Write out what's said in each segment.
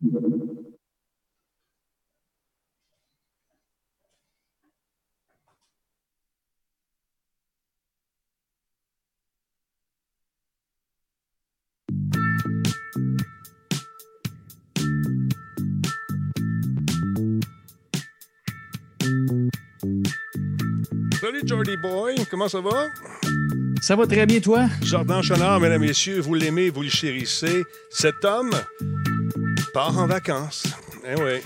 Salut Jordy Boy, comment ça va? Ça va très bien, toi? Jordan Chenard, mesdames, messieurs, vous l'aimez, vous le chérissez. Cet homme part en vacances. Eh oui.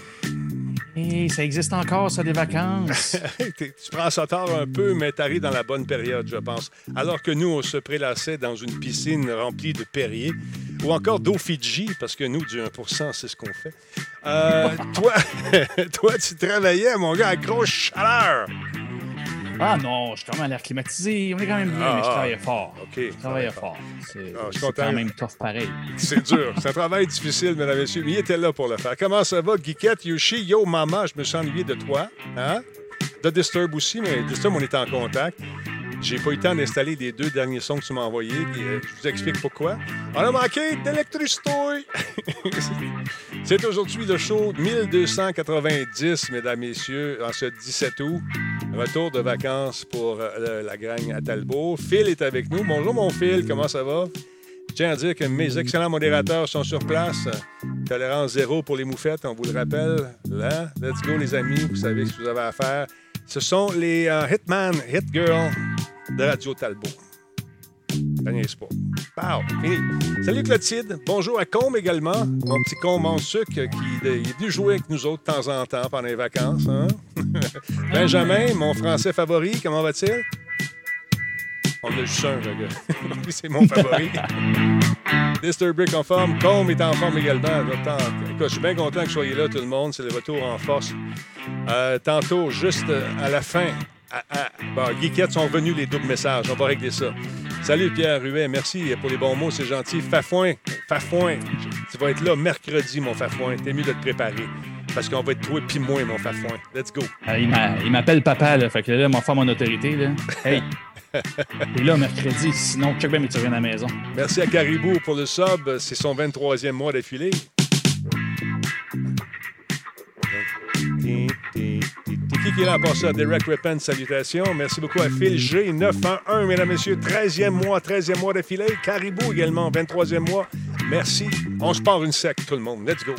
Hey, ça existe encore, ça, des vacances? tu prends ça tard un peu, mais tu arrives dans la bonne période, je pense. Alors que nous, on se prélassait dans une piscine remplie de Perrier ou encore d'eau Fidji, parce que nous, du 1% c'est ce qu'on fait. Euh, toi, toi, tu travaillais, mon gars, à grosse chaleur. Ah non, je suis quand même à l'air climatisé. On est quand même bien, mais je travaillais fort. OK. Je travaillais fort. C'est Ah, c'est quand même tough pareil. C'est dur. C'est un travail difficile, mesdames et messieurs, mais il était là pour le faire. Comment ça va, Guiquette, Yoshi? Yo, maman, je me suis ennuyé de toi. Hein? De Disturb aussi, mais Disturb, on est en contact. J'ai pas eu le temps d'installer les deux derniers sons que tu m'as envoyés. puis, euh, je vous explique pourquoi. On a manqué d'électricité. C'est aujourd'hui le show 1290, mesdames, messieurs, en ce 17 août. Retour de vacances pour euh, la gang à Talbot. Phil est avec nous. Bonjour, mon Phil. Comment ça va? Je tiens à dire que mes excellents modérateurs sont sur place. Tolérance zéro pour les moufettes, on vous le rappelle. Là, let's go, les amis. Vous savez ce que vous avez à faire. Ce sont les euh, Hitman, Hit Girl de Radio Talbot. Niaise pas. Pow, fini. Salut Clotilde. Bonjour à Combe également. Mon petit Combe en sucre qui est venu jouer avec nous autres de temps en temps pendant les vacances. hein? Benjamin, mon français favori, comment va-t-il? On a juste un, le gars. C'est mon favori. Disturbic en forme. Combe est en forme également. Je suis bien content que vous soyez là, tout le monde. C'est le retour en force. Euh, tantôt, juste à la fin, à, à, bon, Geekette sont revenus les doubles messages. On va régler ça. Salut Pierre Ruet, merci pour les bons mots, c'est gentil. Fafouin, Fafouin, tu vas être là mercredi, mon Fafouin. T'es mieux de te préparer. Parce qu'on va être toi puis moi, mon Fafouin. Let's go. Euh, il m'a- il m'appelle papa, là. Fait que là, m'a fait mon autorité, là. Hey! T'es là mercredi, sinon, check bien, mais tu reviens à la maison. Merci à Caribou pour le sub. C'est son 23e mois d'affilée. Qui qui est là pour ça? Derek Rippin, salutations. Merci beaucoup à Phil G, 911, mesdames, messieurs. 13e mois, 13e mois d'affilée. Caribou également, 23e mois. Merci. On se part une sec, tout le monde. Let's go.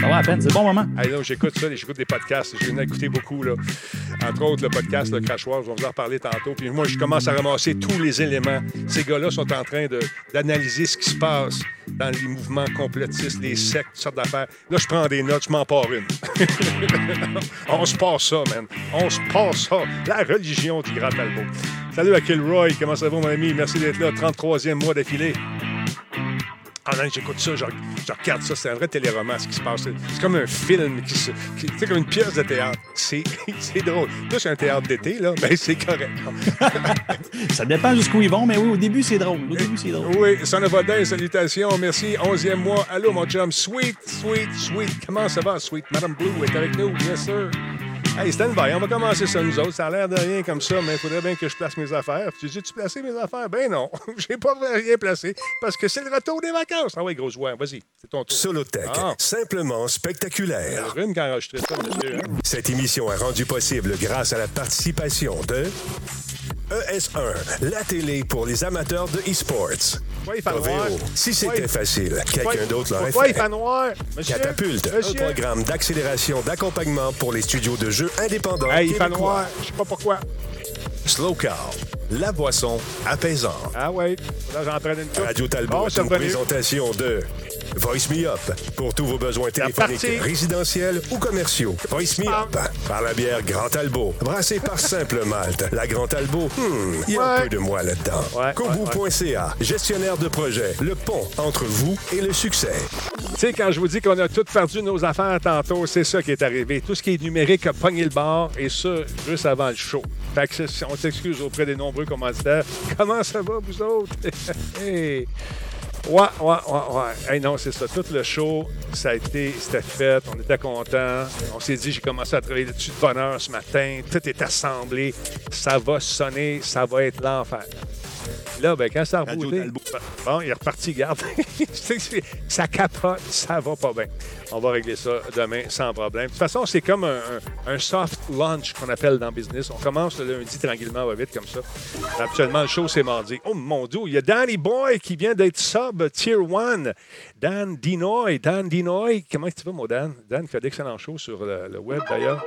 Ça va à peine, c'est bon moment. Là, j'écoute ça, j'écoute des podcasts. J'ai écouté beaucoup, là. Entre autres, le podcast Le Crachoir, je vais vous en reparler tantôt. Puis moi, je commence à ramasser tous les éléments. Ces gars-là sont en train de- d'analyser ce qui se passe dans les mouvements complotistes, les sectes, toutes sortes d'affaires. Là, je prends des notes, je m'en pars une. On se passe ça, man. On se passe ça. La religion du Grand Talbot. Salut à Kilroy, comment ça va, mon ami? Merci d'être là. 33e mois d'affilée. Ah non, j'écoute ça, je, je regarde ça, c'est un vrai téléroman ce qui se passe. C'est comme un film, qui se, c'est comme une pièce de théâtre. C'est c'est drôle. Là, c'est un théâtre d'été, là, mais c'est correct. Ça dépend jusqu'où ils vont, mais oui, au début, c'est drôle. Au début, c'est drôle. Oui, Son of Odin, salutations, merci. 11e mois. Allô, mon chum. Sweet, sweet, sweet. Comment ça va, sweet? Madame Blue est avec nous, yes, sir. Hey, stand by, on va commencer ça nous autres. Ça a l'air de rien comme ça, mais il faudrait bien que je place mes affaires. Tu dis, tu placer mes affaires? Ben non, j'ai pas rien placé parce que c'est le retour des vacances. Ah oui, gros joueur, vas-y, c'est ton tour. Solotech, Ah. simplement spectaculaire. Ça, monsieur. hein? Cette émission est rendue possible grâce à la participation de ES1, la télé pour les amateurs de e-sports. Pourquoi il fait noir? Oveo, si c'était il- facile, quelqu'un d'autre l'aurait Pourquoi il fait. fait noir? Monsieur? Catapulte, Monsieur? un programme d'accélération d'accompagnement pour les studios de jeux indépendants. Hey, il fait québécois. noir. Je sais pas pourquoi. Slow Car, la boisson apaisante. Ah ouais, là j'en prends une coupe. Radio Talbot, Bon, c'est une présentation de Voice Me Up pour tous vos besoins téléphoniques, résidentiels ou commerciaux. Voice Me Up par la bière Grand Talbot, brassée par Simple Malte. La Grand Talbot, hmm, il y a un peu de moi là-dedans. Ouais, Kobu.ca, gestionnaire de projet, le pont entre vous et le succès. Tu sais, quand je vous dis qu'on a tout perdu nos affaires tantôt, c'est ça qui est arrivé. Tout ce qui est numérique a pogné le bar, et ça, juste avant le show. Fait que on s'excuse auprès des nombreux commanditaires. Comment ça va, vous autres? Ouais, ouais, ouais, ouais. Hey, non, c'est ça. Tout le show, ça a été, c'était fait. On était contents. On s'est dit, j'ai commencé à travailler dessus de bonne heure ce matin. Tout est assemblé. Ça va sonner, ça va être l'enfer. Là, ben, quand ça a rebooté, bon, il est reparti, garde. ça capote, ça va pas bien. On va régler ça demain sans problème. De toute façon, c'est comme un, un- un soft launch qu'on appelle dans le business. On commence le lundi tranquillement, va vite comme ça. Habituellement, le show, c'est mardi. Oh mon Dieu, il y a Danny Boy qui vient d'être sub Tier 1. Dan Dinoy. Dan Dinoy, comment tu vas, mon Dan? Dan qui fait d'excellents shows sur le, le web, d'ailleurs.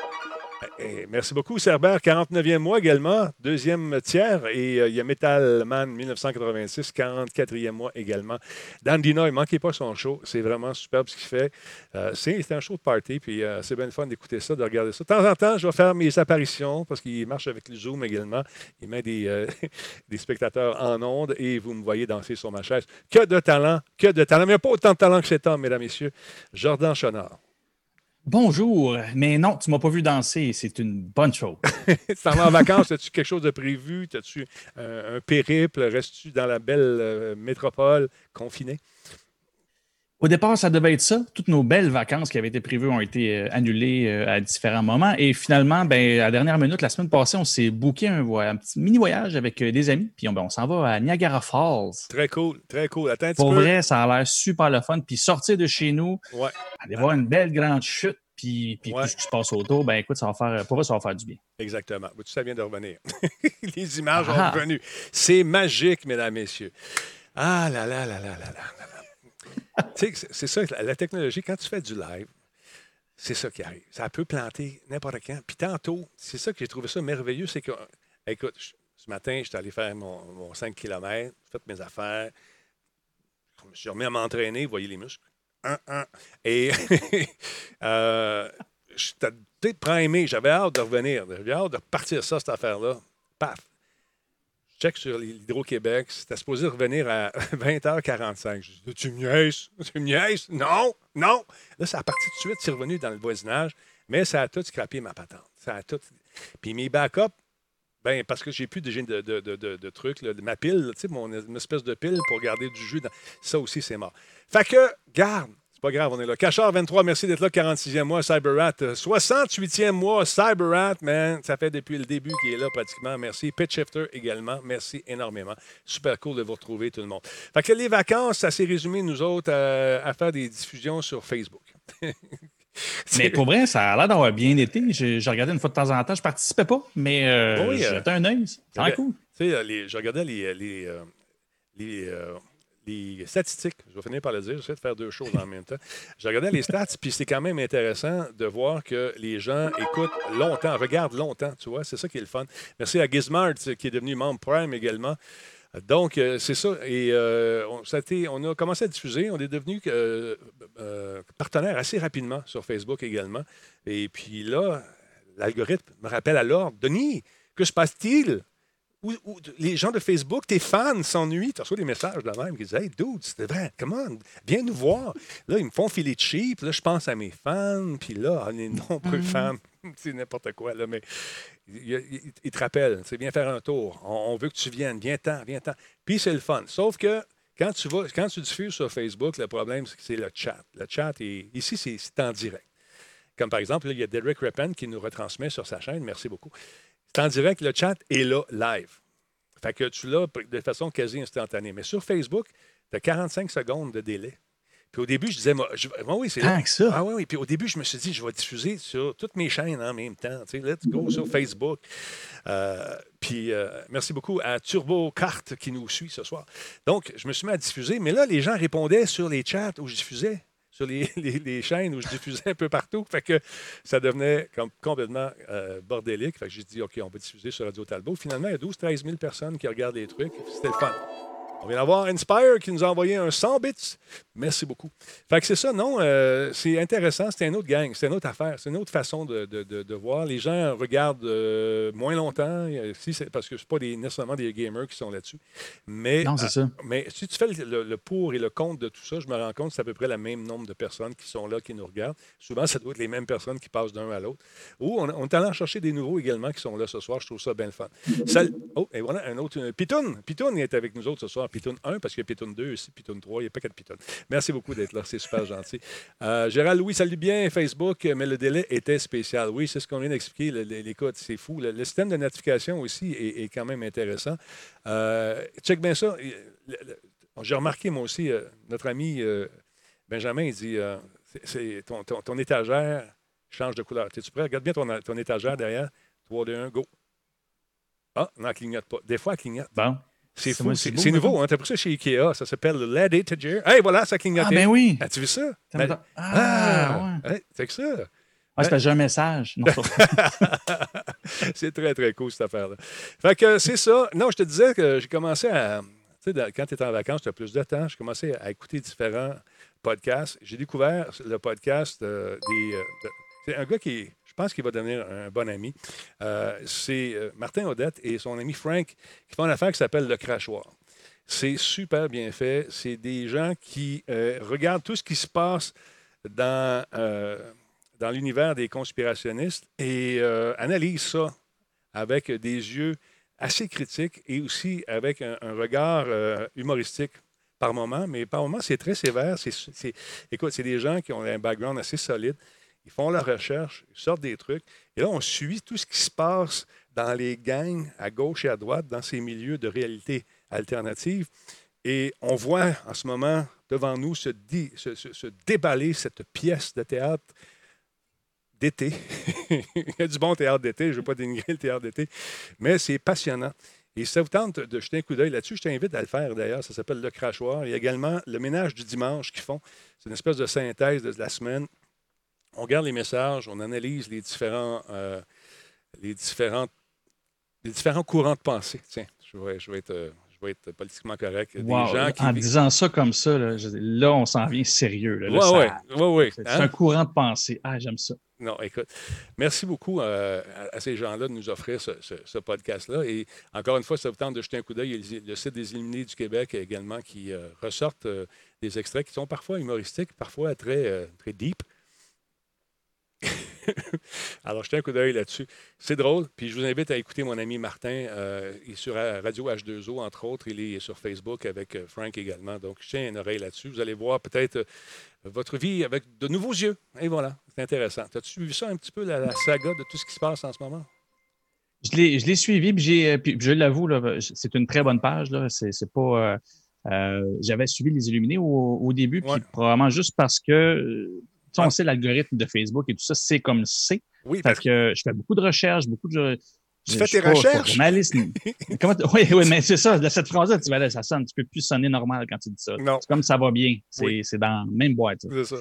Eh, merci beaucoup, Cerber, 49e mois également, deuxième tiers. Et euh, il y a Metal Man 1986, 44e mois également. Dan Dinoy, ne manquez pas son show. C'est vraiment superbe ce qu'il fait. Euh, c'est un show de party, puis euh, c'est bien fun d'écouter ça, de regarder ça. De temps en temps, je vais faire mes apparitions parce qu'il marche avec le Zoom également. Il met des, euh, spectateurs en ondes et vous me voyez danser sur ma chaise. Que de talent, que de talent. Mais il n'y a pas autant de talent que cet homme, mesdames, messieurs. Jordan Chenard. Bonjour, mais non, tu m'as pas vu danser, c'est une bonne chose. tu t'en en vacances, as-tu quelque chose de prévu? As-tu euh, un périple? Restes-tu dans la belle euh, métropole confinée? Au départ, ça devait être ça. Toutes nos belles vacances qui avaient été prévues ont été euh, annulées euh, à différents moments. Et finalement, ben, à la dernière minute, la semaine passée, on s'est booké un, petit mini-voyage avec euh, des amis. Puis on, ben, on s'en va à Niagara Falls. Très cool, très cool. Attends un petit Pour peu. vrai, ça a l'air super le fun. Puis sortir de chez nous, Ouais, aller voir une belle grande chute, puis, puis Ouais. tout ce qui se passe autour, ben écoute, ça va faire, pour ça va faire du bien. exactement. Vois-tu, ça vient de revenir? Les images ont Ah. revenu. C'est magique, mesdames, messieurs. Ah là là là là là là là. C'est- ça, la, technologie, quand tu fais du live, c'est ça qui arrive. Ça peut planter n'importe quand. Puis tantôt, c'est ça que j'ai trouvé ça merveilleux, c'est que, écoute, ce matin, j'étais allé faire mon, mon 5 km, fait mes affaires. Je me suis remis à m'entraîner, vous voyez les muscles. Un, un. Et euh, j'étais peut-être primé, j'avais hâte de revenir. J'avais hâte de repartir ça, cette affaire-là. Paf! Check sur l'Hydro-Québec, c'était supposé revenir à 20h45. Je dis, tu me niaises? Tu me niaises? Non! Non! Là, ça a parti tout de suite, c'est revenu dans le voisinage, mais ça a tout scrappé ma patente. Ça a tout. Puis mes backups, ben, parce que j'ai plus de, de, de, de- de trucs, ma pile, tu sais, mon espèce de pile pour garder du jus. Ça aussi, c'est mort. Fait que, garde, pas grave, on est là. Cachard 23, merci d'être là, 46e mois, CyberRat. euh, 68e mois, CyberRat, man. Ça fait depuis le début qu'il est là pratiquement. Merci. Pitch Shifter également, merci énormément. Super cool de vous retrouver, tout le monde. Fait que les vacances, ça s'est résumé, nous autres, à, à faire des diffusions sur Facebook. Mais pour vrai, ça a l'air d'avoir bien été. Je, je regardais une fois de temps en temps. Je participais pas, mais euh, Oui, euh, j'étais un œil. C'est cool. Tu sais, euh, je regardais les, les, euh, les, euh, les statistiques. Je vais finir par le dire. J'essaie de faire deux choses en même temps. Je regardais les stats, puis c'est quand même intéressant de voir que les gens écoutent longtemps, regardent longtemps, tu vois. C'est ça qui est le fun. Merci à Gizmart, qui est devenu membre Prime également. Donc, euh, c'est ça. Et euh, on, a commencé à diffuser. On est devenu euh, euh, partenaire assez rapidement sur Facebook également. Et puis là, l'algorithme me rappelle à l'ordre. Denis, que se passe-t-il? Où- où- les gens de Facebook, tes fans s'ennuient. Tu reçois des messages de la même qui disent Hey, dude, c'était vrai, comment? Viens nous voir. Là, ils me font filer de cheap. Là, je pense à mes fans. Puis là, les nombreux fans, c'est n'importe quoi. Là, mais ils, te rappellent. Viens faire un tour. On, on veut que tu viennes. Viens-t'en, viens-t'en. Puis c'est le fun. Sauf que quand tu, vas, quand tu diffuses sur Facebook, le problème, c'est que c'est le chat. Le chat, est, ici, c'est en direct. Comme par exemple, là, il y a Derek Reppen qui nous retransmet sur sa chaîne. Merci beaucoup. C'est en direct, le chat est là, live. Fait que tu l'as de façon quasi instantanée. Mais sur Facebook, tu as 45 secondes de délai. Puis au début, je disais, moi, je- moi, oui, c'est là. Tant que ça. Ah oui, oui. Puis au début, je me suis dit, je vais diffuser sur toutes mes chaînes en même temps. Tu sais, let's go sur Facebook. Euh, puis euh, merci beaucoup à Turbo Carte qui nous suit ce soir. Donc, je me suis mis à diffuser, mais là, les gens répondaient sur les chats où je diffusais, sur les, chaînes où je diffusais un peu partout. Fait que ça devenait complètement euh, bordélique. Fait que j'ai dit, OK, on va diffuser sur Radio Talbot. Finalement, il y a 12-13 000 personnes qui regardent les trucs. C'était le fun. On vient d'avoir Inspire qui nous a envoyé un 100 bits. Merci beaucoup. Fait que c'est ça, non, euh, c'est intéressant. C'est une autre gang, c'est une autre affaire, c'est une autre façon de, de- de- de voir. Les gens regardent euh, moins longtemps, euh, si parce que ce pas des, nécessairement des gamers qui sont là-dessus. Mais, Non, c'est ça. mais si tu fais le, le- le pour et le contre de tout ça, je me rends compte que c'est à peu près le même nombre de personnes qui sont là, qui nous regardent. Souvent, ça doit être les mêmes personnes qui passent d'un à l'autre. Ou on, on est allé en chercher des nouveaux également qui sont là ce soir. Je trouve ça bien le fun. Oh, et voilà, un autre. Pitoun. Pitoun est avec nous autres ce soir. Pitoun 1, parce qu'il y a Pitoun 2 aussi, Pitoun 3, il n'y a pas quatre Pitoun. Merci beaucoup d'être là, c'est super gentil. Euh, Gérald Louis, salut bien, Facebook, mais le délai était spécial. Oui, c'est ce qu'on vient d'expliquer, l'écoute, c'est fou. Le, système de notification aussi est, quand même intéressant. Euh, check bien ça. Le- J'ai remarqué, moi aussi, euh, notre ami euh, Benjamin, il dit euh, ton, étagère change de couleur. Es-tu prêt? Regarde bien ton, ton étagère derrière. 3, 2, 1, go. Ah, non, elle clignote pas. Des fois, elle clignote. Bon. C'est C'est fou. nouveau. maintenant. Hein? T'as pris ça chez Ikea. Ça s'appelle le LED Étagère. Hey, voilà, ça clignote. Ah, ben oui. As-tu vu ça? Ben- donne- Ah, ouais. hey, c'est que ça. Ah, que j'ai un message. C'est très, très cool, cette affaire-là. Fait que c'est ça. Non, je te disais que j'ai commencé à. Tu sais, quand tu étais en vacances, tu as plus de temps. J'ai commencé à écouter différents podcasts. J'ai découvert le podcast euh, des. euh, de- c'est un gars qui, je pense qu'il va devenir un bon ami. Euh, c'est euh, Martin Odette et son ami Frank qui font une affaire qui s'appelle Le Crachoir. C'est super bien fait. C'est des gens qui euh, regardent tout ce qui se passe dans, dans l'univers des conspirationnistes et analysent ça avec des yeux assez critiques et aussi avec un, regard humoristique par moment, mais par moment, c'est très sévère. C'est- écoute, c'est des gens qui ont un background assez solide. Ils font leur recherche, ils sortent des trucs. Et là, on suit tout ce qui se passe dans les gangs à gauche et à droite, dans ces milieux de réalité alternative. Et on voit en ce moment devant nous se, dé- se- se- se déballer cette pièce de théâtre d'été. Il y a du bon théâtre d'été, je ne veux pas dénigrer le théâtre d'été, mais c'est passionnant. Et si ça vous tente de jeter un coup d'œil là-dessus, je t'invite à le faire d'ailleurs. Ça s'appelle Le Crachoir. Il y a également le ménage du dimanche qu'ils font. C'est une espèce de synthèse de la semaine. On regarde les messages, on analyse les différents, euh, les différentes, les différents courants de pensée. Tiens, je vais, je vais être, je vais être politiquement correct. Des Wow. gens qui En disant ça comme ça, là, je- là, on s'en vient sérieux. Là, Là, Ouais, ça- ouais, ouais, ouais. C'est Hein? un courant de pensée. Ah, j'aime ça. Non, écoute, merci beaucoup euh, à, à ces gens-là de nous offrir ce, ce- ce podcast-là. Et encore une fois, ça vous tente de jeter un coup d'œil, il y a le, site des Illuminés du Québec également qui euh, ressortent euh, des extraits qui sont parfois humoristiques, parfois très, très deep. Alors, jetez un coup d'œil là-dessus. C'est drôle. Puis je vous invite à écouter mon ami Martin. euh, il est sur euh, Radio H2O, entre autres. Il est sur Facebook avec euh, Frank également. Donc, je tiens une oreille là-dessus. Vous allez voir peut-être votre vie avec de nouveaux yeux. Et voilà, c'est intéressant. As-tu vu ça un petit peu, la, la saga de tout ce qui se passe en ce moment? Je l'ai, je suivi, puis, j'ai, je l'avoue, c'est une très bonne page. Là. C'est, pas. euh, euh, j'avais suivi les Illuminés au, au début, puis Ouais. probablement juste parce que sais, on sait l'algorithme de Facebook et tout ça, c'est comme c'est. Oui, parce que je fais beaucoup de recherches, beaucoup de. Tu je- fais je tes pas- recherches? Comment oui, oui, mais c'est ça. De cette phrase-là, tu vas ça sonne. Tu peux plus sonner normal quand tu dis ça. C'est comme ça va bien. C'est, Oui. dans la même boîte. c'est ça.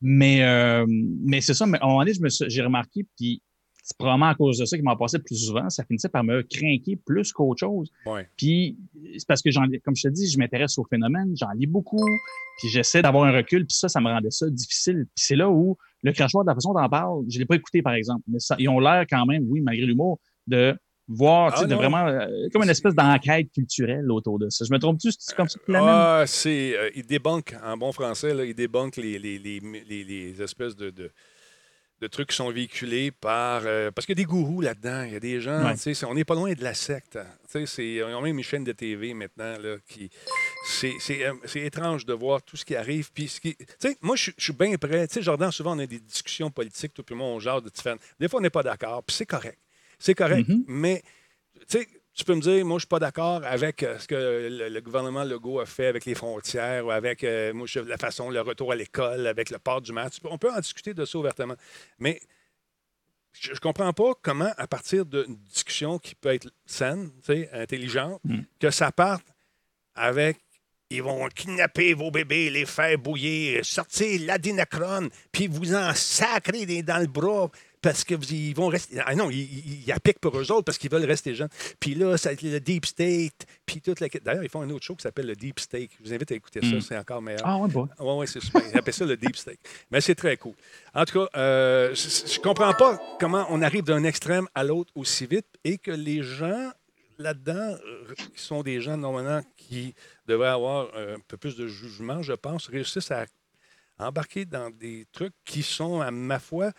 Mais, euh, mais c'est ça, mais à un moment donné, j'ai remarqué, puis c'est probablement à cause de ça qu'il m'en passait plus souvent, ça finissait par me craquer plus qu'autre chose. Ouais. Puis c'est parce que, j'en, comme je te dis, je m'intéresse au phénomène, j'en lis beaucoup, puis j'essaie d'avoir un recul, puis ça, ça me rendait ça difficile. Puis c'est là où le crachoir, de la façon dont on parle, je l'ai pas écouté, par exemple, mais ça, ils ont l'air quand même, oui, malgré l'humour, de voir, tu Ah sais, de vraiment, euh, comme une espèce d'enquête culturelle autour de ça. Je me trompe-tu, c'est comme ça que? Ah, c'est, euh, il débunk, en bon français, là, il débunk les, les, les, les- les espèces de, de, de trucs qui sont véhiculés par. euh, parce qu'il y a des gourous là-dedans, il y a des gens, Ouais. c'est- on n'est pas loin de la secte. c'est- ils ont même une chaîne de TV maintenant là, qui. C'est, euh, c'est étrange de voir tout ce qui arrive. Puis, ce qui, moi, je suis- bien prêt. Sais, Jordan, souvent, on a des discussions politiques, tout puis moi, on jase de différentes. Des fois, on n'est pas d'accord, puis c'est correct. C'est correct. Mhm. Mais, tu sais, tu peux me dire, moi, je ne suis pas d'accord avec euh, ce que le, le gouvernement Legault a fait avec les frontières ou avec euh, moi, je- la façon, le retour à l'école, avec le port du masque. On peut en discuter de ça ouvertement. Mais je ne comprends pas comment, à partir d'une discussion qui peut être saine, intelligente, Mm. que ça parte avec ils vont kidnapper vos bébés, les faire bouillir, sortir l'adénacrone, puis vous en sacrer dans le bras parce que vous- ils vont rester. Ah non, ils, ils, appliquent pour eux autres parce qu'ils veulent rester jeunes. Puis là, ça, le Deep State, puis toute la. D'ailleurs, ils font un autre show qui s'appelle le Deep Steak. Je vous invite à écouter ça, Mm. c'est encore meilleur. Ah, ouais, bon. Oui, oui, c'est super. Ils appellent ça le deep steak. Mais c'est très cool. En tout cas, euh, je ne comprends pas comment on arrive d'un extrême à l'autre aussi vite et que les gens là-dedans, euh, qui sont des gens normalement qui devraient avoir un peu plus de jugement, je pense, réussissent à embarquer dans des trucs qui sont, à ma foi,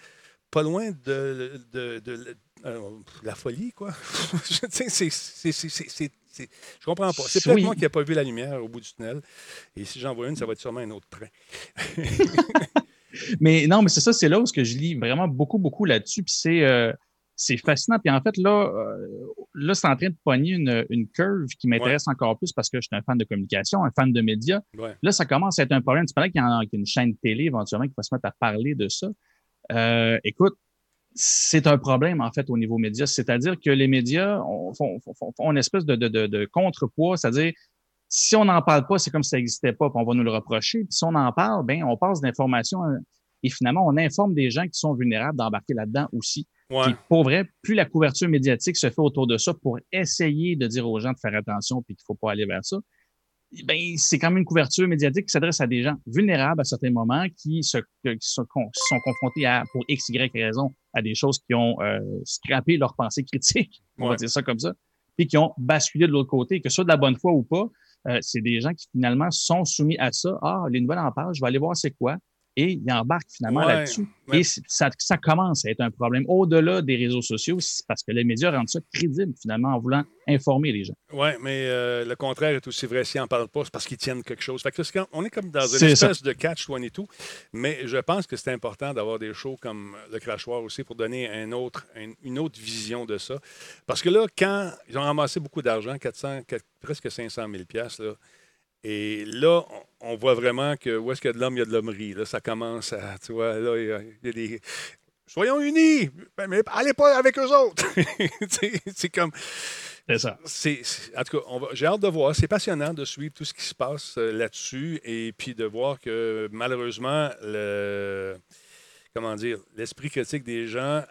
pas loin de, de- de- Euh, la folie, quoi. c'est, je comprends pas. C'est peut-être moi qui n'ai pas vu la lumière au bout du tunnel. Et si j'en vois une, ça va être sûrement un autre train. mais non, mais c'est ça, c'est là où je lis vraiment beaucoup, beaucoup là-dessus. Puis c'est, euh, c'est fascinant. Puis en fait, là, euh, là c'est en train de pogner une, une curve qui m'intéresse encore plus parce que je suis un fan de communication, un fan de médias. Là, ça commence à être un problème. Tu parlais qu'il y a une chaîne télé éventuellement qui va se mettre à parler de ça. Euh, écoute, c'est un problème, en fait, au niveau média. C'est-à-dire que les médias font, une espèce de, de, de, contrepoids, c'est-à-dire si on n'en parle pas, c'est comme si ça n'existait pas, puis on va nous le reprocher. Puis si on en parle, ben on passe d'informations et finalement, on informe des gens qui sont vulnérables d'embarquer là-dedans aussi. Ouais. pour vrai, plus la couverture médiatique se fait autour de ça pour essayer de dire aux gens de faire attention puis qu'il ne faut pas aller vers ça, ben, c'est quand même une couverture médiatique qui s'adresse à des gens vulnérables à certains moments qui, se, qui sont, sont, confrontés à, pour X, Y raison, à des choses qui ont euh, scrappé leur pensée critique, on va dire ça comme ça, puis qui ont basculé de l'autre côté, que ce soit de la bonne foi ou pas, euh, c'est des gens qui finalement sont soumis à ça. Ah, les nouvelles en parlent, je vais aller voir c'est quoi et il embarque finalement là-dessus. Et ça, ça, commence à être un problème au-delà des réseaux sociaux, parce que les médias rendent ça crédible finalement en voulant informer les gens. Oui, mais euh, le contraire est aussi vrai. S'ils n'en parlent pas, c'est parce qu'ils tiennent quelque chose. Fait que on est comme dans une espèce de catch one et tout, mais je pense que c'est important d'avoir des shows comme Le Crachoir aussi pour donner un autre, une autre vision de ça. Parce que là, quand ils ont ramassé beaucoup d'argent, 400, presque 500 000 là, et là, on voit vraiment que où est-ce qu'il y a de l'homme, il y a de l'hommerie. Là, ça commence à, tu vois, là, il y a, des... Soyons unis, ben, mais allez pas avec eux autres. c'est comme... C'est ça. en tout cas, j'ai hâte de voir. C'est passionnant de suivre tout ce qui se passe euh, là-dessus et puis de voir que malheureusement, le, comment dire, l'esprit critique des gens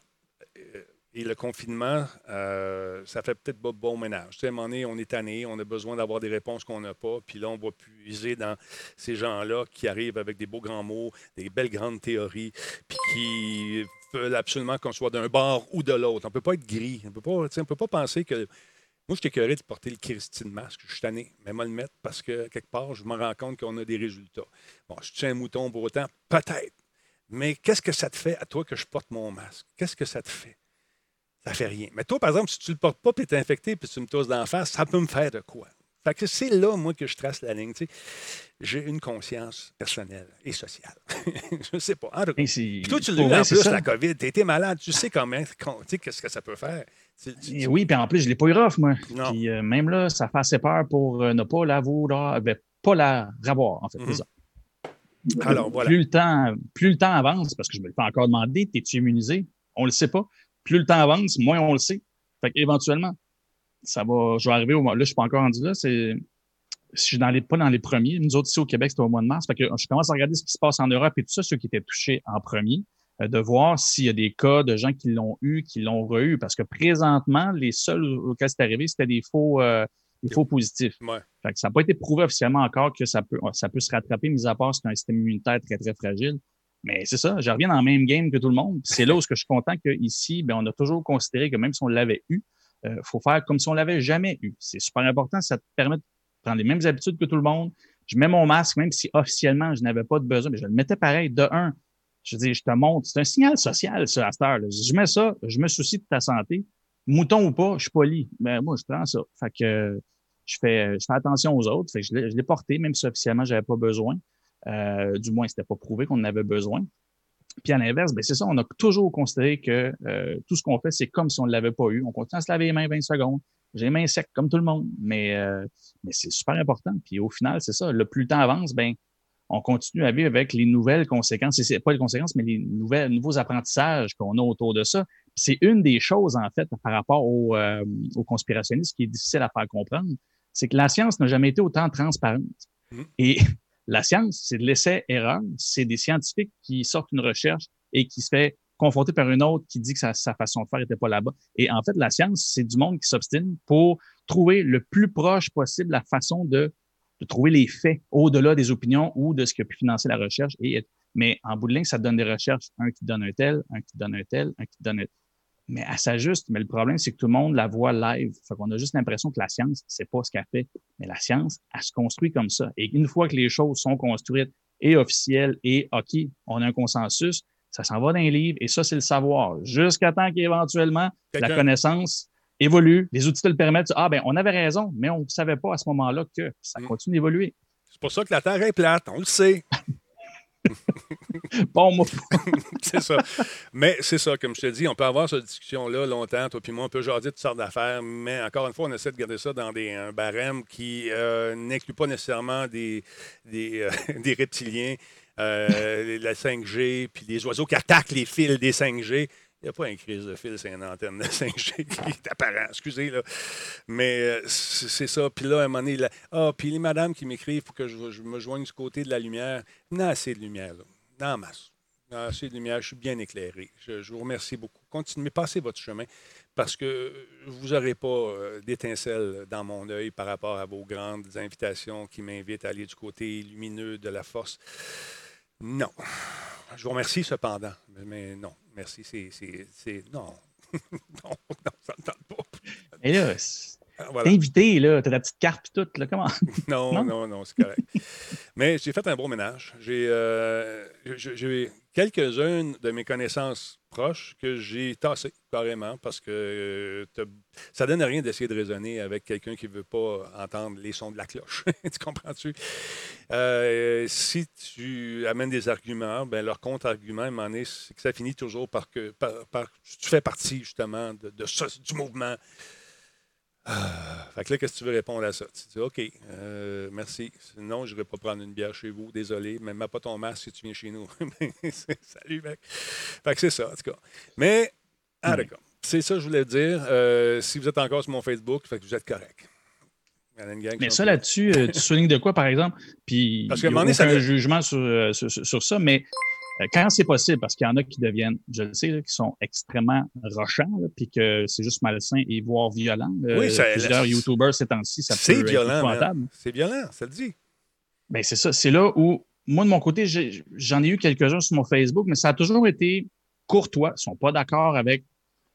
et le confinement, euh, ça fait peut-être pas bon ménage. Tu sais, à un moment donné, on est tanné, on a besoin d'avoir des réponses qu'on n'a pas. Puis là, on va puiser dans ces gens-là qui arrivent avec des beaux grands mots, des belles grandes théories, puis qui veulent absolument qu'on soit d'un bord ou de l'autre. On ne peut pas être gris. On ne peut pas penser que. Moi, je suis de porter le Christine masque. Je suis tanné. Mais moi, le mettre parce que, quelque part, je me rends compte qu'on a des résultats. Bon, je tiens un mouton pour autant? Peut-être. Mais qu'est-ce que ça te fait à toi que je porte mon masque? Qu'est-ce que ça te fait? Ça fait rien. Mais toi, par exemple, si tu ne le portes pas et tu es infecté puis tu me tousses d'en face, ça peut me faire de quoi? Fait que c'est là, moi, que je trace la ligne. J'ai une conscience personnelle et sociale. je ne sais pas. En toi, tu l'as eu en plus, la COVID. Tu été malade. Tu sais quand même qu'est-ce que ça peut faire. Oui, puis en plus, je ne l'ai pas eu rough, moi. Puis, euh, même là, ça fait assez peur pour euh, ne pas la vouloir, ben, pas la revoir, en fait. Mhm. Alors, voilà. Plus le, temps, plus le temps avance, parce que je me le fais encore demander, es-tu immunisé? On ne le sait pas plus le temps avance, moins on le sait. Fait qu'éventuellement, ça va, je vais arriver au Là, je suis pas encore rendu là. C'est, je suis dans les, pas dans les premiers. Nous autres, ici au Québec, c'était au mois de mars. Fait que je commence à regarder ce qui se passe en Europe et tout ça, ceux qui étaient touchés en premier, euh, de voir s'il y a des cas de gens qui l'ont eu, qui l'ont re-eu. Parce que présentement, les seuls auxquels c'est arrivé, c'était des faux, euh, des faux positifs. Fait que ça n'a pas été prouvé officiellement encore que ça peut, ça peut se rattraper, mis à part c'est un système immunitaire très, très fragile. Mais c'est ça, je reviens dans le même game que tout le monde. C'est là où je suis content qu'ici, ben, on a toujours considéré que même si on l'avait eu, il euh, faut faire comme si on l'avait jamais eu. C'est super important, ça te permet de prendre les mêmes habitudes que tout le monde. Je mets mon masque, même si officiellement je n'avais pas de besoin, mais je le mettais pareil. De un, je dis, je te montre, c'est un signal social, ça, à cette heure. Je mets ça, je me soucie de ta santé. Mouton ou pas, je suis poli. Mais moi, je prends ça. Fait que je fais, je fais attention aux autres. Fait que je l'ai porté, même si officiellement, j'avais pas besoin. Euh, du moins, c'était pas prouvé qu'on en avait besoin. Puis à l'inverse, ben c'est ça, on a toujours considéré que euh, tout ce qu'on fait, c'est comme si on ne l'avait pas eu. On continue à se laver les mains 20 secondes. J'ai les mains secs comme tout le monde, mais, euh, mais c'est super important. Puis au final, c'est ça, le plus le temps avance, ben on continue à vivre avec les nouvelles conséquences. C'est pas les conséquences, mais les nouvelles, nouveaux apprentissages qu'on a autour de ça. C'est une des choses, en fait, par rapport aux au conspirationnistes qui est difficile à faire comprendre, c'est que la science n'a jamais été autant transparente. Mmh. Et la science, c'est de l'essai-erreur. C'est des scientifiques qui sortent une recherche et qui se fait confronter par une autre qui dit que sa, façon de faire n'était pas là-bas. Et en fait, la science, c'est du monde qui s'obstine pour trouver le plus proche possible la façon de, trouver les faits au-delà des opinions ou de ce qui a pu financer la recherche. Mais en bout de ligne, ça donne des recherches, un qui donne un tel, un qui donne un tel, un qui donne un tel mais elle s'ajuste. Mais le problème, c'est que tout le monde la voit live. Fait qu'on a juste l'impression que la science, c'est pas ce qu'elle fait. Mais la science, elle se construit comme ça. Et une fois que les choses sont construites et officielles et OK, on a un consensus, ça s'en va dans les livres et ça, c'est le savoir. Jusqu'à temps qu'éventuellement, la connaissance évolue, les outils te le permettent. Ah, ben, on avait raison, mais on ne savait pas à ce moment-là que ça mm. continue d'évoluer. C'est pour ça que la Terre est plate, on le sait. bon mot. c'est ça. Mais c'est ça, comme je te dis, on peut avoir cette discussion-là longtemps, toi puis moi, on peut jaser toutes sortes d'affaires, mais encore une fois, on essaie de garder ça dans des, un barème qui euh, n'inclut pas nécessairement des, des, euh, reptiliens, euh, la 5G, puis des oiseaux qui attaquent les fils des 5G. Il n'y a pas un crise de fil, c'est une antenne de 5G qui est apparent, excusez, là. Mais c'est ça. Puis là, à un moment donné, ah, puis les madames qui m'écrivent pour que je, me joigne du côté de la lumière, non, assez de lumière, là. Non, masse. Non, assez de lumière, je suis bien éclairé. Je, vous remercie beaucoup. Continuez, passez votre chemin parce que vous n'aurez pas euh, d'étincelle dans mon œil par rapport à vos grandes invitations qui m'invitent à aller du côté lumineux de la force. Non. Je vous remercie cependant, mais non. Merci, c'est. Non. non, non, ça ne tente pas. Et là, ah, t'es invité, là, t'as la petite carte et tout, là, comment? non, non, non, c'est correct. Mais j'ai fait un bon ménage. J'ai euh, quelques-unes de mes connaissances proches que j'ai tassées carrément parce que euh, ça donne rien d'essayer de raisonner avec quelqu'un qui ne veut pas entendre les sons de la cloche. tu comprends-tu? Euh, si tu amènes des arguments, ben leur contre-argument, c'est que ça finit toujours par que par, tu fais partie justement de, du mouvement. Ah, fait que là, qu'est-ce que tu veux répondre à ça? Tu dis, OK, euh, merci. Sinon, je ne vais pas prendre une bière chez vous. Désolé, mais mets pas ton masque si tu viens chez nous. Salut, mec. Fait que c'est ça, en tout cas. Mais, ah, d'accord. C'est ça que je voulais dire. Euh, si vous êtes encore sur mon Facebook, fait que vous êtes correct. Mais ça, là-dessus, euh, tu soulignes de quoi, par exemple? Puis, Parce que, il y a un jugement sur, sur, ça, mais quand c'est possible, parce qu'il y en a qui deviennent, je le sais, qui sont extrêmement rochants, puis que c'est juste malsain et voire violent. Euh, oui, ça, plusieurs YouTubers ces temps-ci, ça peut violent, être C'est violent, ça le dit. Bien, c'est ça. C'est là où, moi, de mon côté, j'en ai, eu quelques-uns sur mon Facebook, mais ça a toujours été courtois. Ils ne sont pas d'accord avec.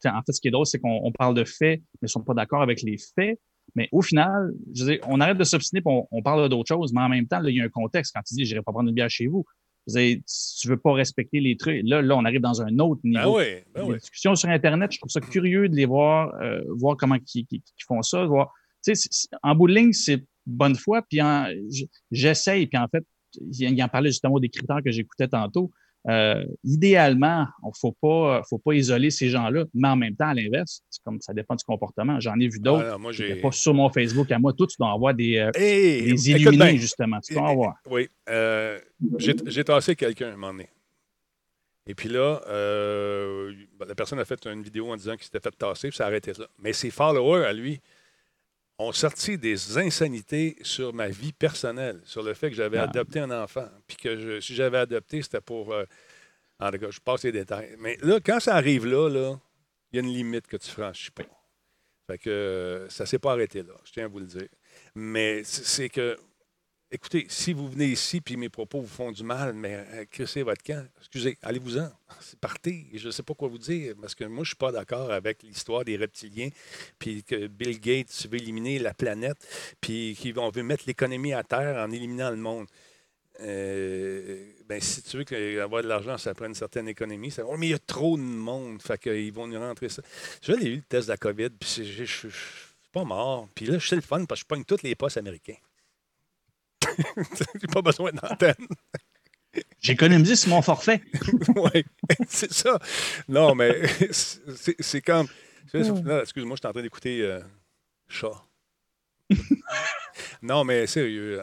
En fait, ce qui est drôle, c'est qu'on parle de faits, mais ils ne sont pas d'accord avec les faits. Mais au final, je veux dire, on arrête de s'obstiner et on, parle d'autre chose, mais en même temps, là, il y a un contexte. Quand tu dis, je n'irai pas prendre une bière chez vous, tu veux pas respecter les trucs, là, là, on arrive dans un autre ben niveau. Ben les discussions sur Internet, je trouve ça curieux de les voir, euh, voir comment ils, font ça. Voir, en bout de ligne, c'est bonne foi, puis j'essaye, puis en fait, il en parlait justement des critères que j'écoutais tantôt. Euh, idéalement, il ne faut pas, faut pas isoler ces gens-là, mais en même temps, à l'inverse, comme ça dépend du comportement. J'en ai vu d'autres. Ah, moi, pas sur mon Facebook à moi. Toi, tu dois avoir des, euh, des illuminés, justement. Tu dois avoir. Oui. Euh, j'ai tassé quelqu'un à un moment donné. Et puis là, la personne a fait une vidéo en disant qu'il s'était fait tasser, puis ça a arrêté là. Mais ses followers, à lui, ont sorti des insanités sur ma vie personnelle, sur le fait que j'avais ah. adopté un enfant. Puis que si j'avais adopté, c'était pour. Euh, en tout cas, je passe les détails. Mais là, quand ça arrive là, là, il y a une limite que tu franchis pas. Fait que euh, ça s'est pas arrêté là, je tiens à vous le dire. Mais c'est que Écoutez, si vous venez ici puis mes propos vous font du mal, mais euh, crissez votre camp. Excusez, allez-vous-en. Partez. Je ne sais pas quoi vous dire parce que moi, je ne suis pas d'accord avec l'histoire des reptiliens puis que Bill Gates veut éliminer la planète puis qu'on veut mettre l'économie à terre en éliminant le monde. Euh, ben, si tu veux qu'avoir de l'argent, ça prenne une certaine économie, ça, oh, mais il y a trop de monde, fait qu'ils vont nous rentrer ça. Je l'ai eu le test de la COVID, puis je suis pas mort. Puis là, je suis le fun parce que je pogne tous les postes américains. J'ai pas besoin d'antenne. J'ai économisé sur mon forfait. oui, c'est ça. Non, mais c'est comme. Excuse-moi, je suis en train d'écouter euh, Chat. non, mais sérieux,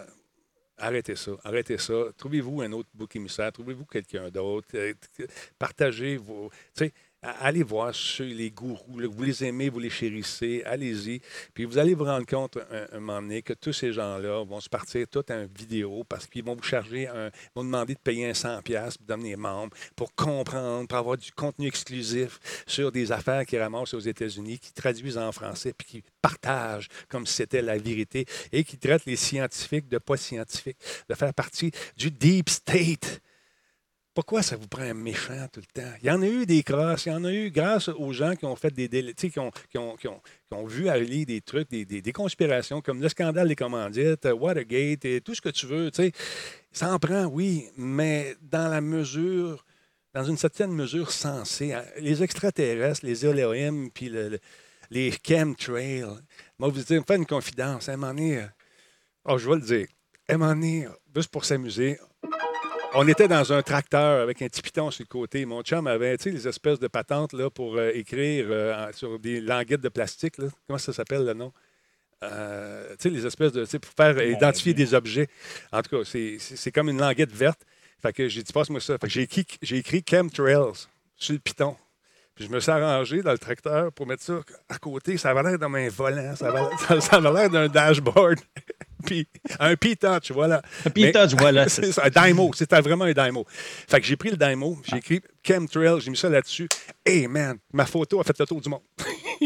arrêtez ça. Arrêtez ça. Trouvez-vous un autre bouc émissaire. Trouvez-vous quelqu'un d'autre? Euh, partagez vos. Tu sais, allez voir les gourous, vous les aimez, vous les chérissez, allez-y. Puis vous allez vous rendre compte un, moment donné que tous ces gens-là vont se partir tout en vidéo parce qu'ils vont vous charger, un, vont demander de payer un 100$ pour devenir membre, pour comprendre, pour avoir du contenu exclusif sur des affaires qui ramassent aux États-Unis, qui traduisent en français, puis qui partagent comme si c'était la vérité et qui traitent les scientifiques de pas scientifiques, de faire partie du deep state. Pourquoi ça vous prend un méchant tout le temps? Il y en a eu des crosses, il y en a eu grâce aux gens qui ont fait des qui ont, qui, ont, qui, ont, vu aller des trucs, des, conspirations comme le scandale des commandites, Watergate et tout ce que tu veux. Ça en prend, oui, mais dans la mesure dans une certaine mesure sensé. Hein. Les extraterrestres, les Elohim, puis le, les chemtrails. Moi, vous dire, faites une confidence. À un moment oh, je vais le dire. À un moment juste pour s'amuser, on était dans un tracteur avec un petit piton sur le côté. Mon chum avait les espèces de patentes là, pour euh, écrire euh, sur des languettes de plastique. Là. Comment ça s'appelle le nom? Euh, les espèces de. pour faire identifier des objets. En tout cas, c'est comme une languette verte. Fait que j'ai dit, passe-moi ça. Fait que j'ai écrit, écrit chemtrails sur le piton. Puis je me suis arrangé dans le tracteur pour mettre ça à côté. Ça avait l'air d'un volant. Ça avait l'air d'un dashboard. Puis un P-Touch, voilà. Un P-Touch, voilà. C'est un Dymo. C'était vraiment un Dymo. Fait que j'ai pris le Dymo, j'ai écrit Chemtrail, j'ai mis ça là-dessus. Hey man, ma photo a fait le tour du monde.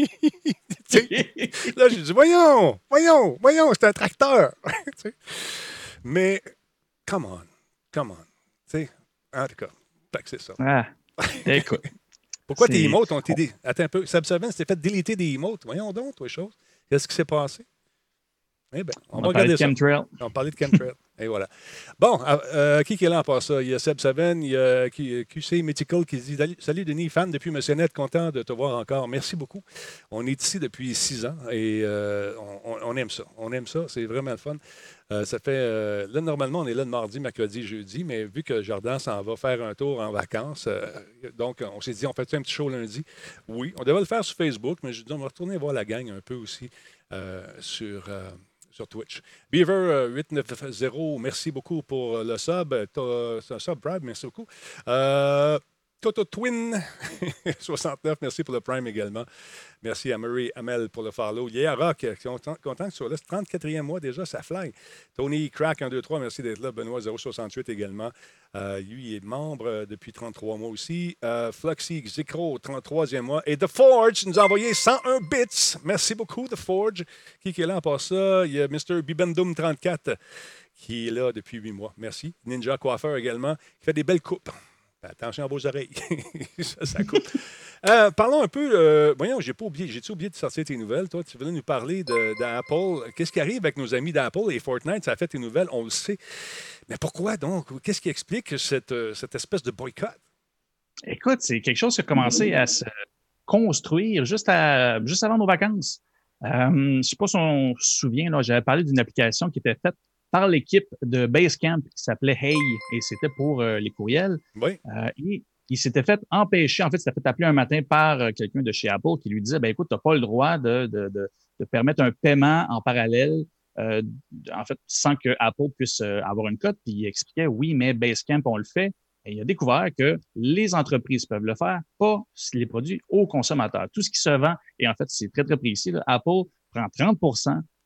là, j'ai dit, voyons, voyons, voyons, c'est un tracteur. Mais, come on, come on. sais, en tout cas, c'est ça. Ah, écoute. Pourquoi tes emotes ont été. Attends un peu. S'était fait déliter des emotes. Voyons donc, toi, chose. Qu'est-ce qui s'est passé? Eh bien, on, va regarder de chemtrail. On parlait de chemtrail. Et voilà. Bon, euh, euh, qui est là en passant? Il y a Seb Seven, il y a QC Mythical qui dit Salut Denis, fan depuis Monsieur Net, content de te voir encore. Merci beaucoup. On est ici depuis six ans et euh, on, aime ça. On aime ça. C'est vraiment le fun. ça fait. là, normalement, on est là le mardi, mercredi, jeudi, mais vu que Jardin s'en va faire un tour en vacances, donc on s'est dit on fait un petit show lundi. Oui, on devait le faire sur Facebook, mais je dis on va retourner voir la gang un peu aussi sur sur Twitch. Beaver890, euh, merci beaucoup pour euh, le sub. C'est un sub Prime, merci beaucoup. Euh, Toto Twin, 69, merci pour le Prime également. Merci à Marie Amel pour le follow. Yeah, Rock, content, que tu sois là. 34e mois déjà, ça fly. Tony Crack, 1, 2, 3, merci d'être là. Benoît 068 également. Euh, lui est membre euh, depuis 33 mois aussi. Euh, Fluxy Zikro, 33e mois. Et The Forge nous a envoyé 101 bits. Merci beaucoup, The Forge. Qui, est là en part ça? Il y a Mr. Bibendum 34 qui est là depuis 8 mois. Merci. Ninja Coiffeur également, qui fait des belles coupes. Attention à vos oreilles. ça, coupe. Euh, parlons un peu. Euh, voyons, j'ai pas oublié. J'ai-tu oublié de sortir tes nouvelles? Toi, tu voulais nous parler d'Apple. Qu'est-ce qui arrive avec nos amis d'Apple et Fortnite? Ça a fait tes nouvelles, on le sait. Mais pourquoi donc? Qu'est-ce qui explique cette, euh, cette espèce de boycott? Écoute, c'est quelque chose qui a commencé à se construire juste, à, juste avant nos vacances. je ne sais pas si on se souvient, j'avais parlé d'une application qui était faite par l'équipe de Basecamp qui s'appelait Hey et c'était pour euh, les courriels. Oui. Euh, et il s'était fait empêcher, en fait, s'était fait appeler un matin par euh, quelqu'un de chez Apple qui lui disait, ben écoute, tu n'as pas le droit de, de, de, de, permettre un paiement en parallèle, euh, en fait, sans que Apple puisse avoir une cote. Puis il expliquait, oui, mais Basecamp, on le fait. Et il a découvert que les entreprises peuvent le faire, pas les produits aux consommateurs. Tout ce qui se vend, et en fait, c'est très, très précis, là, Apple prend 30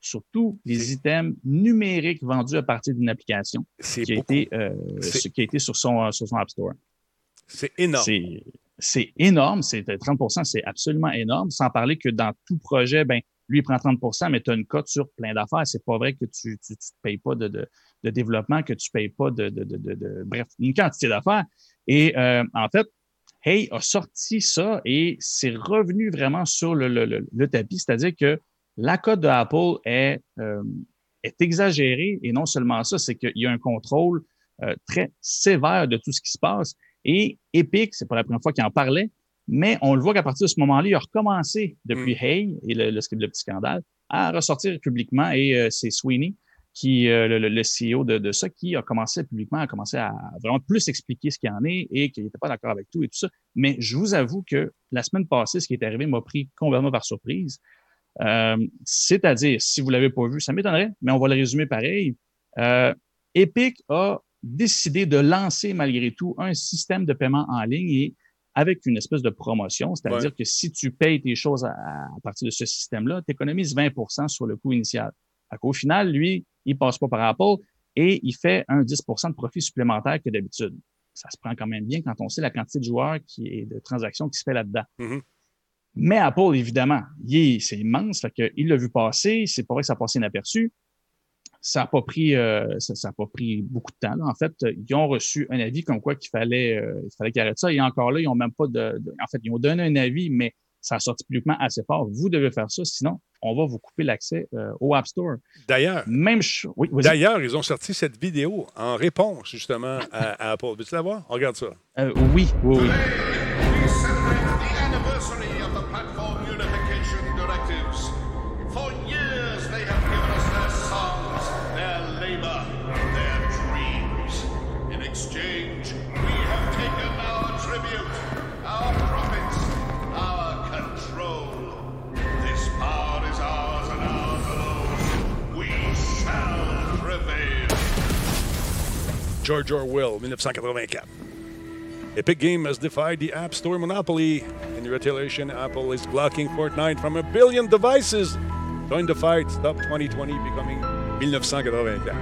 sur tous les items numériques vendus à partir d'une application qui a, été, euh, qui a été sur son, sur son App Store. C'est énorme. C'est énorme. C'est 30% c'est absolument énorme. Sans parler que dans tout projet, ben, lui, il prend 30% mais tu as une cote sur plein d'affaires. C'est pas vrai que tu ne tu, payes pas de, de, de, développement, que tu ne payes pas de, de, de, bref, une quantité d'affaires. Et euh, en fait, Hey a sorti ça et c'est revenu vraiment sur le, le, le tapis, c'est-à-dire que la cote de Apple est, euh, est exagérée et non seulement ça, c'est qu'il y a un contrôle euh, très sévère de tout ce qui se passe. Et Epic, c'est pas la première fois qu'il en parlait, mais on le voit qu'à partir de ce moment-là, il a recommencé depuis mm. Hey et le, le, le, petit scandale à ressortir publiquement et euh, c'est Sweeney qui le, le, CEO de, de, ça qui a commencé publiquement à commencer à vraiment plus expliquer ce qu'il en est et qu'il n'était pas d'accord avec tout et tout ça. Mais je vous avoue que la semaine passée, ce qui est arrivé m'a pris complètement par surprise. Euh, c'est-à-dire, si vous l'avez pas vu, ça m'étonnerait, mais on va le résumer pareil. Euh, Epic a décidé de lancer malgré tout un système de paiement en ligne et avec une espèce de promotion, c'est-à-dire que si tu payes tes choses à, partir de ce système-là, tu économises 20% sur le coût initial. Au final, lui, il passe pas par Apple et il fait un 10% de profit supplémentaire que d'habitude. Ça se prend quand même bien quand on sait la quantité de joueurs qui est de transactions qui se fait là-dedans. Mm-hmm. Mais Apple, évidemment, c'est immense, fait qu'il l'a vu passer, c'est pas vrai que ça a passé inaperçu. Ça n'a pas pris euh, ça, a pas pris beaucoup de temps. En fait, ils ont reçu un avis comme quoi qu'il fallait euh, il fallait qu'ils arrêtent ça. Et encore là, ils ont même pas de, En fait, ils ont donné un avis, mais ça a sorti publiquement assez fort. Vous devez faire ça, sinon on va vous couper l'accès euh, au App Store. D'ailleurs, Même oui, d'ailleurs, ils ont sorti cette vidéo en réponse justement à, à Apple. Veux-tu la voir? On regarde ça. Oui, oui, oui. Anniversary of the platform unification directives. For years, they have given us their songs, their labor, their dreams. In exchange, we have taken our tribute, our profits, our control. This power is ours and ours alone. We shall prevail. George Orwell, 1984. Epic Game has defied the App Store monopoly. In retaliation, Apple is blocking Fortnite from a billion devices. Join the fight. Stop 2020 becoming 1984.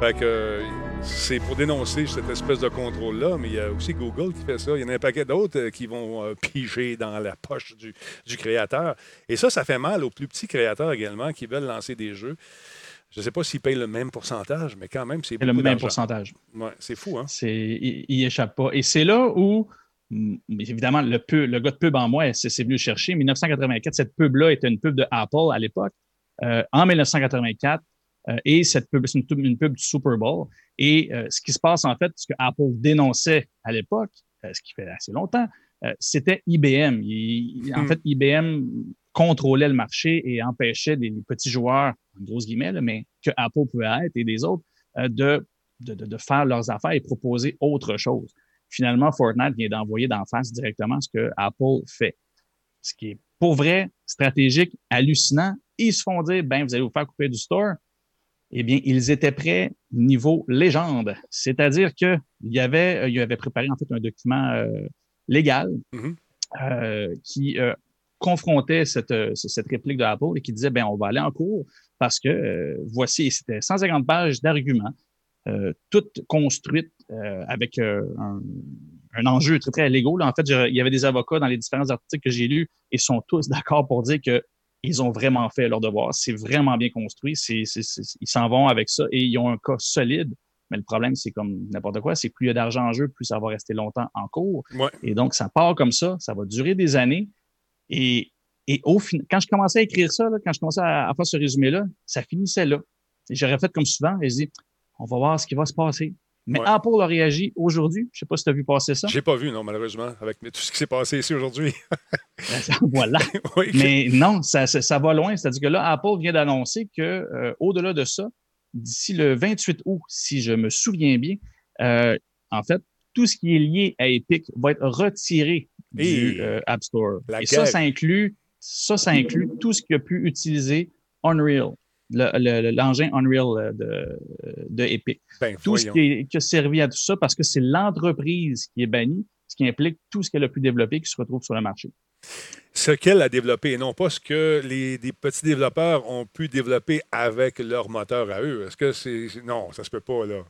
Fait que euh, c'est pour dénoncer cette espèce de contrôle-là, mais il y a aussi Google qui fait ça. Il y en a un paquet d'autres euh, qui vont euh, piger dans la poche du créateur. Et ça, ça fait mal aux plus petits créateurs également qui veulent lancer des jeux. Je ne sais pas s'ils payent le même pourcentage, mais quand même, c'est le même pourcentage. Ouais, c'est fou, hein? C'est, il, il échappe pas. Et c'est là où, mm, évidemment, le, pu- le gars de pub en moi, c'est, venu chercher. 1984, cette pub-là était une pub de Apple à l'époque, euh, en 1984. euh, et cette pub, c'est une, pub- une pub du Super Bowl. Et euh, ce qui se passe, en fait, ce que Apple dénonçait à l'époque, euh, ce qui fait assez longtemps, euh, c'était IBM. Il- il- en Hmm. fait, IBM contrôlait le marché et empêchait des, petits joueurs, en grosses guillemets, là, mais que Apple pouvait être et des autres, euh, de de, de- faire leurs affaires et proposer autre chose. Finalement, Fortnite vient d'envoyer d'en face directement ce que Apple fait. Ce qui est pour vrai, stratégique, hallucinant. Ils se font dire, ben, vous allez vous faire couper du store. Eh bien, ils étaient prêts niveau légende. C'est-à-dire que il y avait, euh, il avait préparé en fait un document euh, légal Mhm. euh, qui confrontait cette, euh, cette réplique de Apple et qui disait, ben, on va aller en cours parce que euh, voici, c'était 150 pages d'arguments euh, toutes construites euh, avec un, un enjeu très, très légaux. Là, en fait, je- il y avait des avocats dans les différents articles que j'ai lus et sont tous d'accord pour dire que ils ont vraiment fait leur devoir. C'est vraiment bien construit. Ils s'en vont avec ça et ils ont un cas solide. Mais le problème, c'est comme n'importe quoi, c'est plus il y a d'argent en jeu, plus ça va rester longtemps en cours. Ouais. Et donc, ça part comme ça, ça va durer des années. Et, et au final, quand je commençais à écrire ça, là, quand je commençais à, à faire ce résumé-là, ça finissait là. Et j'aurais fait comme souvent, et je dis, on va voir ce qui va se passer. Mais Ouais. Apple a réagi aujourd'hui. Je sais pas si tu as vu passer ça. J'ai pas vu, non, malheureusement, avec tout ce qui s'est passé ici aujourd'hui. voilà. oui, Mais non, ça, ça, ça va loin. C'est-à-dire que là, Apple vient d'annoncer que euh, au-delà de ça, d'ici le 28 août, si je me souviens bien, euh, en fait, tout ce qui est lié à Epic va être retiré Et du euh, App Store. Et ça, ça inclut, ça, ça inclut tout ce qui a pu utiliser Unreal, le- le- le- l'engin Unreal euh, de, de Epic. ben, Tout ce qui, est- qui a servi à tout ça parce que c'est l'entreprise qui est bannie, ce qui implique tout ce qu'elle a pu développer qui se retrouve sur le marché. Ce qu'elle a développé, et non pas ce que les des petits développeurs ont pu développer avec leur moteur à eux. Est-ce que c'est- Non, ça se peut pas, là.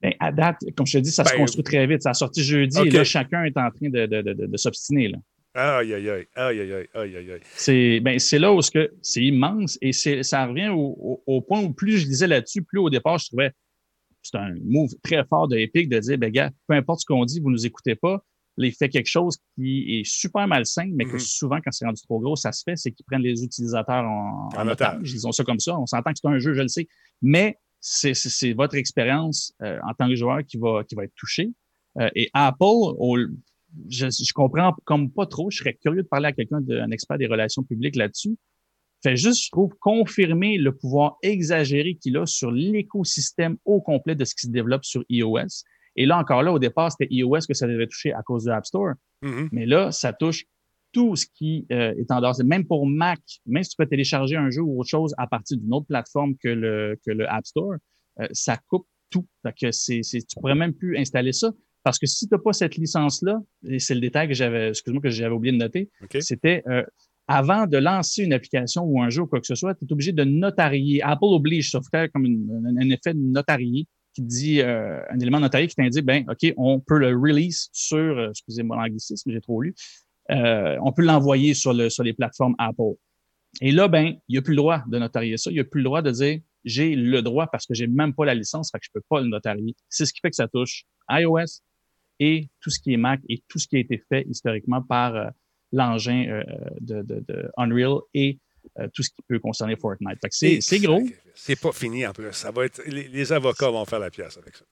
Ben, à date, comme je te dis, ça se ben, construit très vite. Ça a sorti jeudi et là, chacun est en train de, de, de, de s'obstiner. Aïe, aïe, aïe, aïe, aïe, aïe, aïe. C'est ben, là où c'est immense et ça revient au, au, au, point où plus je lisais là-dessus, plus au départ, je trouvais c'est un move très fort de Epic de dire, ben, gars, peu importe ce qu'on dit, vous nous écoutez pas. Il fait quelque chose qui est super malsain, mais que mm-hmm. souvent, quand c'est rendu trop gros, ça se fait, c'est qu'ils prennent les utilisateurs en, en otage. Ils ont ça comme ça. On s'entend que c'est un jeu, je le sais. Mais c'est- votre expérience euh, en tant que joueur qui va, qui va être touchée. Euh, et Apple, au- je, je comprends comme pas trop. Je serais curieux de parler à quelqu'un, de- un expert des relations publiques là-dessus. Fait juste, je trouve, confirmer le pouvoir exagéré qu'il a sur l'écosystème au complet de ce qui se développe sur iOS. Et là, encore là, au départ, c'était iOS que ça devait toucher à cause de App Store. Mhm. Mais là, ça touche tout ce qui euh, est en dehors. C'est Même pour Mac, même si tu peux télécharger un jeu ou autre chose à partir d'une autre plateforme que le, que le App Store, euh, ça coupe tout. Fait que c'est, c'est, tu pourrais même plus installer ça. Parce que si tu n'as pas cette licence-là, et c'est le détail que j'avais, excuse-moi, que j'avais oublié de noter, OK. c'était euh, avant de lancer une application ou un jeu ou quoi que ce soit, tu es obligé de notarier. Apple oblige ça, faire comme une- un, un effet de notarié qui dit euh, un élément notarié qui t'indique ben ok on peut le release sur euh, excusez-moi l'anglicisme j'ai trop lu euh, on peut l'envoyer sur le sur les plateformes Apple et là ben il n'y a plus le droit de notarier ça il n'y a plus le droit de dire j'ai le droit parce que j'ai même pas la licence fait que je peux pas le notarier c'est ce qui fait que ça touche iOS et tout ce qui est Mac et tout ce qui a été fait historiquement par euh, l'engin euh, de, de, de Unreal et euh, tout ce qui peut concerner Fortnite. C'est, c'est gros. C'est pas fini en plus. Ça va être, les, les avocats vont faire la pièce avec ça.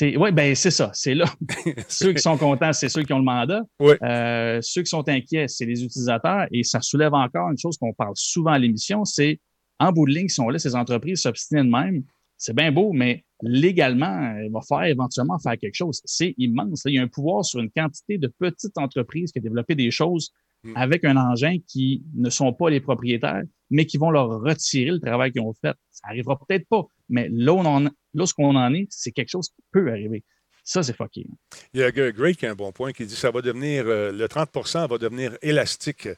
Oui, ben c'est ça. C'est là. ceux qui sont contents, c'est ceux qui ont le mandat. Euh, ceux qui sont inquiets, c'est les utilisateurs. Et ça soulève encore une chose qu'on parle souvent à l'émission, c'est en bout de ligne, on laisse ces entreprises s'obstiner de même, c'est bien beau, mais légalement, il va faire éventuellement faire quelque chose. C'est immense. là. Il y a un pouvoir sur une quantité de petites entreprises qui ont développé des choses Mm. avec un engin qui ne sont pas les propriétaires, mais qui vont leur retirer le travail qu'ils ont fait. Ça arrivera peut-être pas, mais là, on en, en est, c'est quelque chose qui peut arriver. Ça, c'est fucké. Il y a Greg qui a un bon point qui dit que ça va devenir, euh, le 30% va devenir élastique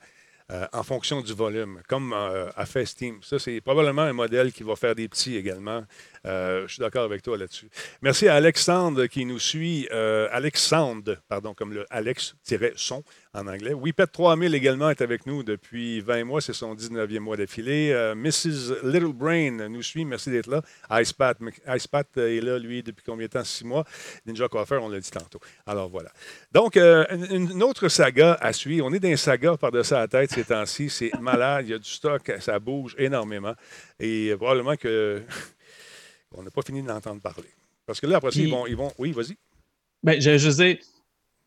euh, en fonction du volume, comme euh, a fait Steam. Ça, c'est probablement un modèle qui va faire des petits également. Euh, je suis d'accord avec toi là-dessus. Merci à Alexandre qui nous suit. Euh, Alexandre, pardon, comme le Alex-son en anglais. Whippet 3000 également est avec nous depuis 20 mois. C'est son 19e mois d'affilée. Euh, Mrs. Little Brain nous suit. Merci d'être là. Icepat, Icepat est là, lui, depuis combien de temps? Six mois. Ninja Coffee, on l'a dit tantôt. Alors voilà. Donc, une, une autre saga à suivre. On est dans un saga par-dessus la tête ces temps-ci. C'est malade. Il y a du stock. Ça bouge énormément. Et probablement que on n'a pas fini d'entendre parler. Parce que là, après ça, ils vont, ils vont. Oui, vas-y. Ben, je, je sais,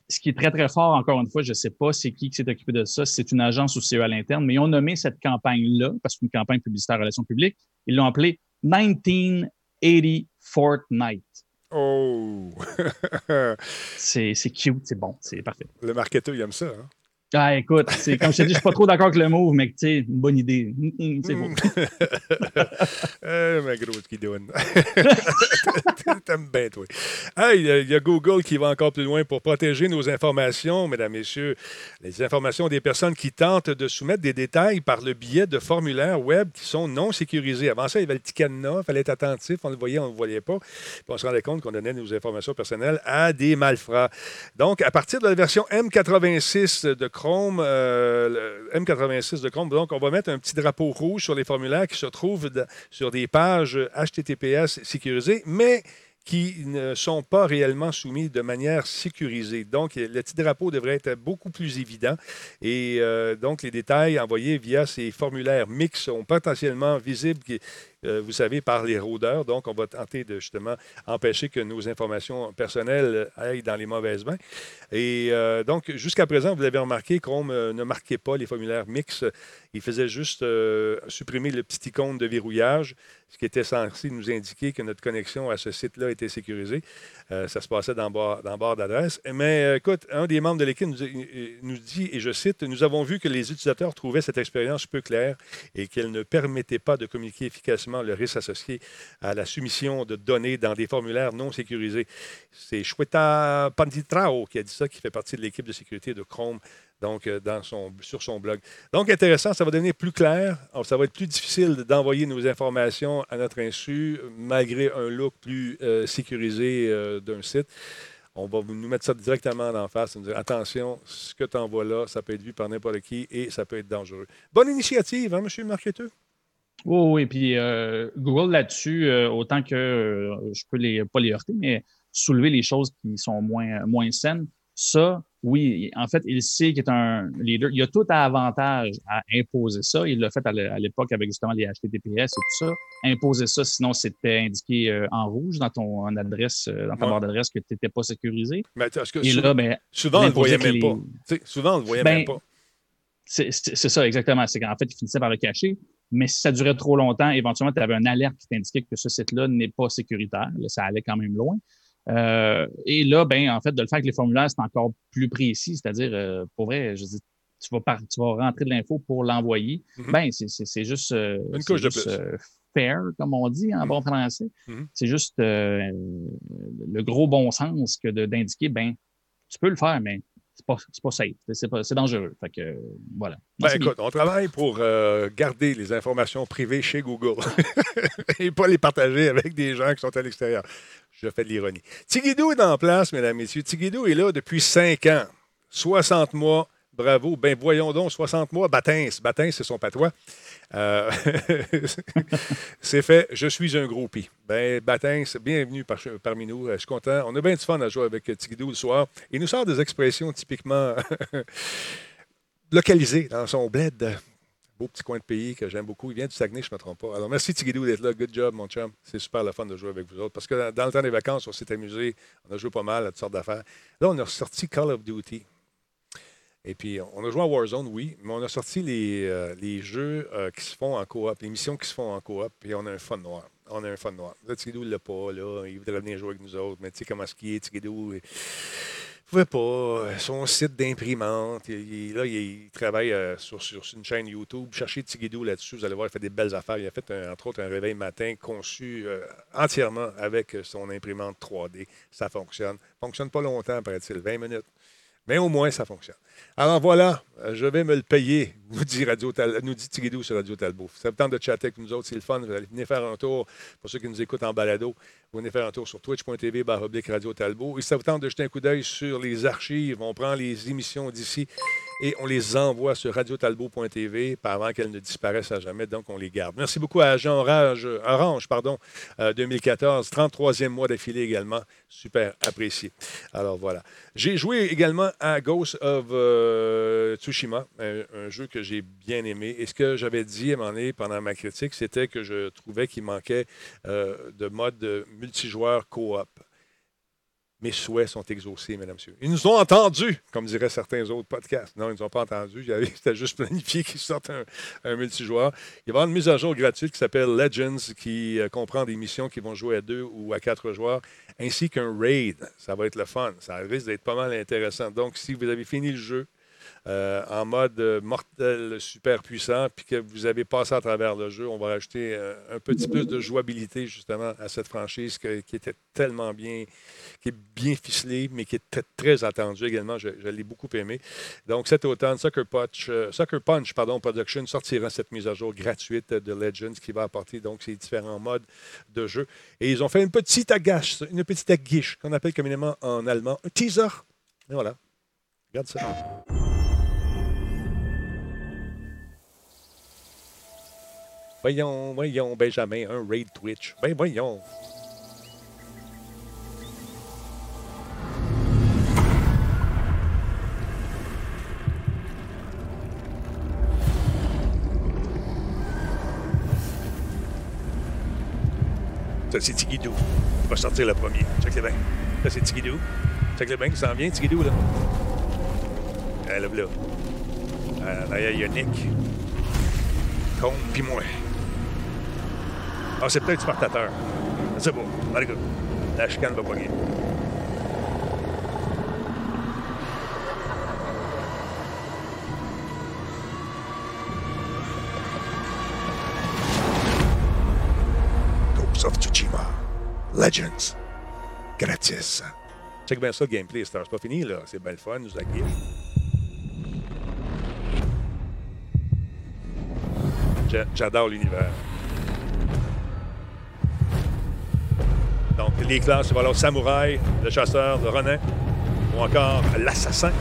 ce qui est très, très fort, encore une fois, je ne sais pas c'est qui qui s'est occupé de ça, si c'est une agence ou c'est eux à l'interne, mais ils ont nommé cette campagne-là, parce qu'une campagne publicitaire relations publiques, ils l'ont appelée 1980 Fortnite. Oh! C'est c'est cute, c'est bon, c'est parfait. le marketeur, il aime ça. Hein? Ah, écoute, c'est comme je te dis, je suis pas trop d'accord avec le move, mais tu sais, une bonne idée. Hum, hum, c'est beau. Eh, ma grosse qui donne. T'aimes bien, toi. Hey, il y a- il y a Google qui va encore plus loin pour protéger nos informations, mesdames, messieurs. Les informations des personnes qui tentent de soumettre des détails par le biais de formulaires web qui sont non sécurisés. Avant ça, il y avait le cadenas, il fallait être attentif, on le voyait, on ne le voyait pas. Puis on se rendait compte qu'on donnait nos informations personnelles à des malfrats. Donc, à partir de la version M86 de Chrome, euh, le M86 de Chrome, donc, on va mettre un petit drapeau rouge sur les formulaires qui se trouvent sur des pages HTTPS sécurisées, mais qui ne sont pas réellement soumis de manière sécurisée. Donc, le petit drapeau devrait être beaucoup plus évident et euh, donc les détails envoyés via ces formulaires mix sont potentiellement visibles, euh, vous savez, par les rôdeurs. Donc, on va tenter de justement empêcher que nos informations personnelles aillent dans les mauvaises mains. Et euh, donc, jusqu'à présent, vous l'avez remarqué, Chrome euh, ne marquait pas les formulaires mix. Il faisait juste supprimer le petit icône de verrouillage, ce qui était censé nous indiquer que notre connexion à ce site-là était sécurisée. Ça se passait dans barre, dans d'adresse. Mais écoute, un des membres de l'équipe nous dit, et je cite, Nous avons vu que les utilisateurs trouvaient cette expérience peu claire et qu'elle ne permettait pas de communiquer efficacement le risque associé à la soumission de données dans des formulaires non sécurisés. C'est Shweta Panditrao qui a dit ça, qui fait partie de l'équipe de sécurité de Chrome. Donc, euh, sur son blog. Donc, intéressant, ça va devenir plus clair. Ça va être plus difficile d'envoyer nos informations à notre insu, malgré un look plus euh, sécurisé euh, d'un site. On va nous mettre ça directement en face et nous dire attention, ce que tu envoies là, ça peut être vu par n'importe qui et ça peut être dangereux. Bonne initiative, hein, M. Marqueteux? Oui, oui, puis euh, Google là-dessus, euh, autant que euh, je peux les, pas les heurter, mais soulever les choses qui sont moins, moins saines, ça, oui, en fait, il sait qu'il est un leader. Il a tout à avantage à imposer ça. Il l'a fait à l'é- à l'époque avec justement les HTTPS et tout ça. Imposer ça, sinon c'était indiqué euh, en rouge dans ton adresse, dans ta Ouais. barre d'adresse que tu n'étais pas sécurisé. Mais parce que Et sou- là, ben, souvent, on ne le voyait l'imposer même pas. Souvent, on ne le voyait Ben, même pas. c'est ça, exactement. C'est qu'en fait, il finissait par le cacher. Mais si ça durait trop longtemps, éventuellement, tu avais une alerte qui t'indiquait que ce site-là n'est pas sécuritaire. Là, ça allait quand même loin. Euh, et là, ben, en fait, de le faire avec les formulaires, c'est encore plus précis. C'est-à-dire, euh, pour vrai, je dis, tu vas, par- tu vas rentrer de l'info pour l'envoyer. Mhm. Ben, c'est- juste, euh, Une de plus. euh, fair, comme on dit en Mhm. bon français. Mhm. C'est juste euh, le gros bon sens que d'indiquer, ben, tu peux le faire, mais c'est pas, pas safe. C'est dangereux. Fait que, voilà. Ben, écoute, on travaille pour euh, garder les informations privées chez Google et pas les partager avec des gens qui sont à l'extérieur. Je fais de l'ironie. Tigidou est en place, mesdames, messieurs. Tigidou est là depuis 5 ans, 60 mois. Bravo. Ben voyons donc, 60 mois. Batins, Batins, c'est son patois. Euh, c'est fait. Je suis un groupie. Ben, Batins, bienvenue par- parmi nous. Je suis content. On a bien du fun à jouer avec Tigidou le soir. Il nous sort des expressions typiquement localisées dans son bled beau petit coin de pays que j'aime beaucoup. Il vient du Saguenay, je ne me trompe pas. Alors, merci Tigidou d'être là. Good job, mon chum. C'est super le fun de jouer avec vous autres. Parce que dans, le temps des vacances, on s'est amusé. On a joué pas mal à toutes sortes d'affaires. Là, on a sorti Call of Duty. Et puis, on a joué à Warzone, oui, mais on a sorti les, euh, jeux euh, qui se font en coop, les missions qui se font en coop, puis on a un fun noir. On a un fun noir. Là, Tigidou ne l'a pas, là. Il voudrait venir jouer avec nous autres, mais tu sais comment ce qui est, Tigidou. Il ne pouvait pas. Euh, Son site d'imprimante, il, là, il, il travaille sur, une chaîne YouTube. Cherchez Tigidou là-dessus, vous allez voir, il fait des belles affaires. Il a fait, entre autres, un réveil matin conçu entièrement avec son imprimante 3D. Ça fonctionne. fonctionne pas longtemps, paraît-il, 20 minutes. Mais au moins, ça fonctionne. Alors voilà, euh, je vais me le payer, nous dit, Radio Tal- nous dit sur Radio Talbot. Ça vous tente de chatter avec nous autres, c'est le fun. Vous allez venir faire un tour, pour ceux qui nous écoutent en balado, vous venez faire un tour sur twitch.tv, Radio Talbot. Et ça vous tente de jeter un coup d'œil sur les archives, on prend les émissions d'ici et on les envoie sur radiotalbot.tv pas avant qu'elles ne disparaissent à jamais, donc on les garde. Merci beaucoup à Jean Orange, Orange pardon, euh, 2014, 33e mois d'affilée également, super apprécié. Alors voilà. J'ai joué également à Ghost of euh, Tsushima, un, un jeu que j'ai bien aimé. Et ce que j'avais dit à un moment donné pendant ma critique, c'était que je trouvais qu'il manquait euh, de mode multijoueur coop. Mes souhaits sont exaucés, mesdames messieurs. Ils nous ont entendus, comme diraient certains autres podcasts. Non, ils ne nous ont pas entendus. C'était juste planifié qu'ils sortent un, un multijoueur. Il va y avoir une mise à jour gratuite qui s'appelle Legends, qui euh, comprend des missions qui vont jouer à deux ou à quatre joueurs, ainsi qu'un raid. Ça va être le fun. Ça risque d'être pas mal intéressant. Donc, si vous avez fini le jeu, euh, en mode euh, mortel super puissant, puis que vous avez passé à travers le jeu, on va rajouter euh, un petit plus de jouabilité justement à cette franchise qui était tellement bien, qui est bien ficelée, mais qui était très attendue également. Je, l'ai beaucoup aimé. Donc cet automne, Sucker Punch, Sucker Punch pardon, Production sortira cette mise à jour gratuite de Legends qui va apporter donc ces différents modes de jeu. Et ils ont fait une petite agache, une petite aguiche qu'on appelle communément en allemand un teaser. Et voilà. Regarde ça. Voyons, voyons, Benjamin, un raid Twitch. Ben voyons. Ça, c'est Tigidou. Il va sortir le premier. Check les bien. Ça, c'est Tigidou. Check les bien qui s'en vient, Tigidou, là. Ah, là, là. Ah, là, il y a Nick. Combe, puis moi. Ah, c'est peut-être Spartateur. C'est bon. Allez, go. La chicane va pogner. Ghost of Tsushima. Legends. Gratis. Check bien ça, le gameplay. C'est pas fini, là. C'est bien le fun, nous. J'a- J'adore l'univers. Donc, les classes, voilà, le samouraï, le chasseur, le renin, ou encore l'assassin.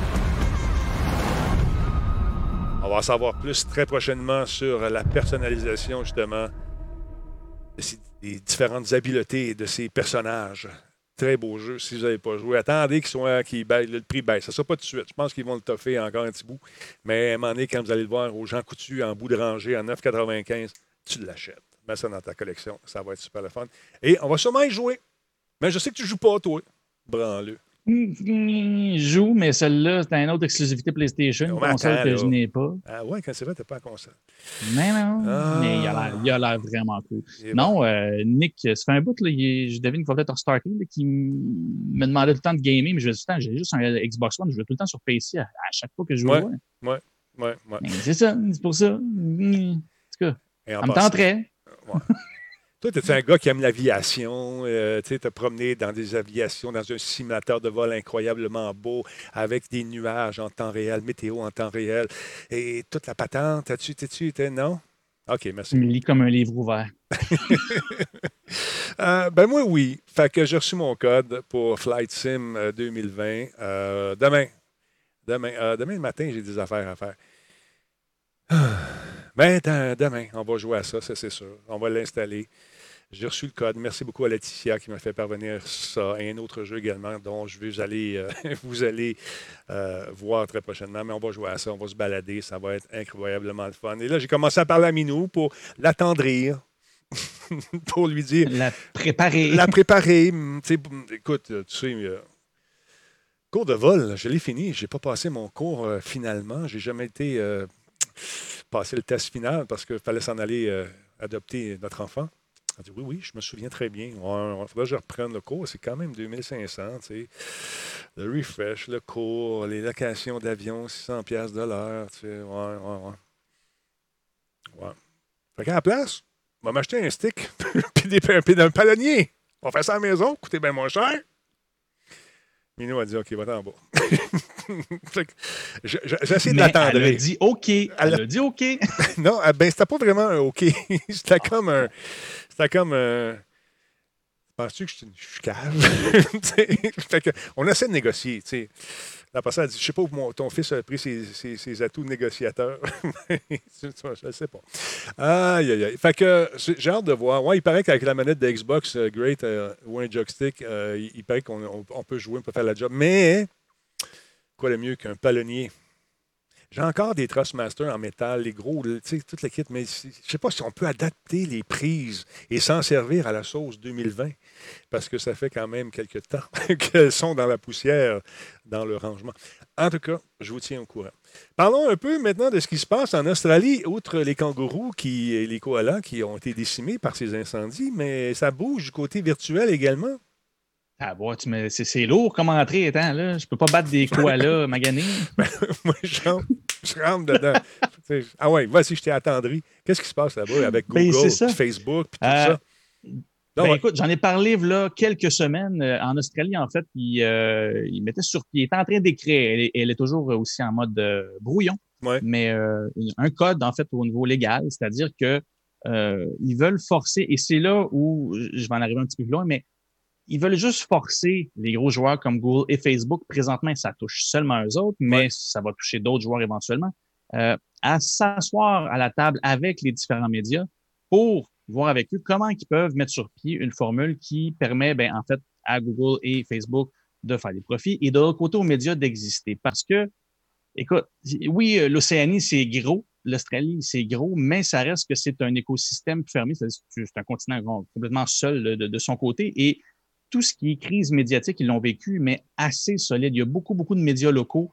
On va en savoir plus très prochainement sur la personnalisation, justement, des différentes habiletés de ces personnages. Très beau jeu. Si vous n'avez pas joué, attendez qu'ils soient, baissent- le prix baisse. Ça ne sera pas tout de suite. Je pense qu'ils vont le toffer encore un petit bout. Mais à un moment donné, quand vous allez le voir au Jean Coutu en bout de rangée, en 9,95, tu l'achètes. Mets ça dans ta collection. Ça va être super le fun. Et on va sûrement y jouer. Mais je sais que tu joues pas, toi. Branle. Je joue, mais celle-là, c'est une autre exclusivité PlayStation, une console attends, que là. je n'ai pas. Ah ouais, quand c'est vrai, t'es pas à console. Mais non, Ah. mais il a l'air- vraiment cool. Non, euh, Nick, ça fait un bout, là, il je devine qu'il va peut-être restarter, là, qui me demandait tout le temps de gamer, mais je dis tout le temps, j'ai juste un Xbox One, je vais tout le temps sur PC à, à chaque fois que je joue. Ouais. ouais. Ouais, C'est ça, c'est pour ça. Mm. En tout cas, en ça me passant- tenterait. Toi, tu es un gars qui aime l'aviation, euh, tu sais, te promener dans des aviations, dans un simulateur de vol incroyablement beau, avec des nuages en temps réel, météo en temps réel, et toute la patente. As-tu, t'es-tu, t'es- non? OK, merci. Tu me lis comme un livre ouvert. Euh, ben moi, oui. Fait que j'ai reçu mon code pour Flight Sim euh, 2020 euh, demain. Demain, euh, demain matin, j'ai des affaires à faire. Ben, de- demain, on va jouer à ça, ça c'est sûr. On va l'installer. J'ai reçu le code. Merci beaucoup à Laetitia qui m'a fait parvenir ça et un autre jeu également dont je vais vous allez, euh, vous allez euh, voir très prochainement. Mais on va jouer à ça, on va se balader. Ça va être incroyablement le fun. Et là, j'ai commencé à parler à Minou pour l'attendrir. pour lui dire. La préparer. La préparer. Mm, tu sais, écoute, tu sais. euh, cours de vol, je l'ai fini. Je n'ai pas passé mon cours finalement. J'ai jamais été passer le test final parce qu'il fallait s'en aller euh, adopter notre enfant. Elle dit oui, oui, je me souviens très bien. Il faudrait que je reprenne le cours. C'est quand même 2500, tu sais. Le refresh, le cours, les locations d'avion, 600 pièces de l'heure, tu. Ouais, ouais, ouais. Ouais. Fait qu'à la place, on va m'acheter un stick puis puis un palonnier. On faire ça à la maison, coûter bien moins cher. Minou a dit OK, va-t'en en bas. J'essaie de l'attendre. elle a dit OK. Elle Elle a dit OK. Non, ah, ben, c'était pas vraiment un OK. c'était comme un. C'était comme un. Penses-tu que je suis suis cave? On essaie de négocier. tu sais. La personne a dit Je sais pas où ton fils a pris ses, atouts de négociateur. Je ne sais pas. Aïe, aïe, aïe. Fait que j'ai hâte de voir. Ouais, il paraît qu'avec la manette de Xbox euh, Great euh, ou un joystick, euh, il, paraît qu'on on- on peut jouer, on peut faire la job. Mais quoi de mieux qu'un palonnier? J'ai encore des Trustmasters en métal, les gros, le- tu sais, toute la kit, mais je ne sais pas si on peut adapter les prises et s'en servir à la sauce 2020, parce que ça fait quand même quelques temps qu'elles sont dans la poussière, dans le rangement. En tout cas, je vous tiens au courant. Parlons un peu maintenant de ce qui se passe en Australie, outre les kangourous qui, et les koalas qui ont été décimés par ces incendies, mais ça bouge du côté virtuel également? Ah, bon, c'est lourd comme entrée, étant là. Je peux pas battre des koalas maganés. Moi, je rentre, je rentre dedans. Ah ouais, vas-y, je t'ai attendri. Qu'est-ce qui se passe là-bas avec Ben, Google, ça. Facebook, puis tout Euh, ça? Non, Ben, ouais. écoute, j'en ai parlé là quelques semaines euh, en Australie, en fait. Il, euh, il mettait sur pied, il était en train d'écrire. Elle, est- elle est toujours aussi en mode euh, brouillon, Ouais. mais euh, un code en fait au niveau légal, c'est-à-dire que euh, ils veulent forcer, et c'est là où je vais en arriver un petit peu plus loin, mais ils veulent juste forcer les gros joueurs comme Google et Facebook. Présentement, ça touche seulement eux autres, mais Ouais. ça va toucher d'autres joueurs éventuellement, euh, à s'asseoir à la table avec les différents médias pour voir avec eux comment ils peuvent mettre sur pied une formule qui permet, ben, en fait, à Google et Facebook de faire des profits et de l'autre côté aux médias d'exister. Parce que, écoute, oui, l'Océanie, c'est gros, l'Australie, c'est gros, mais ça reste que c'est un écosystème fermé, c'est-à-dire que c'est un continent complètement seul de- de son côté et tout ce qui est crise médiatique, ils l'ont vécu, mais assez solide. Il y a beaucoup, beaucoup de médias locaux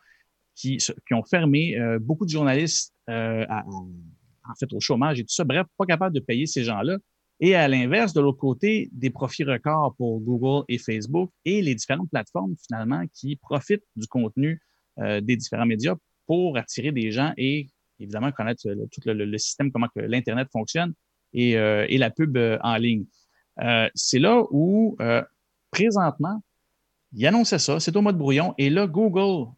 qui, qui ont fermé, euh, beaucoup de journalistes euh, en fait, au chômage et tout ça. Bref, pas capable de payer ces gens-là. Et à l'inverse, de l'autre côté, des profits records pour Google et Facebook et les différentes plateformes, finalement, qui profitent du contenu euh, des différents médias pour attirer des gens et, évidemment, connaître tout le, le- système, comment l'Internet fonctionne et, et la pub en ligne. C'est là où, présentement, il annonçait ça, c'est au mode brouillon. Et là, Google,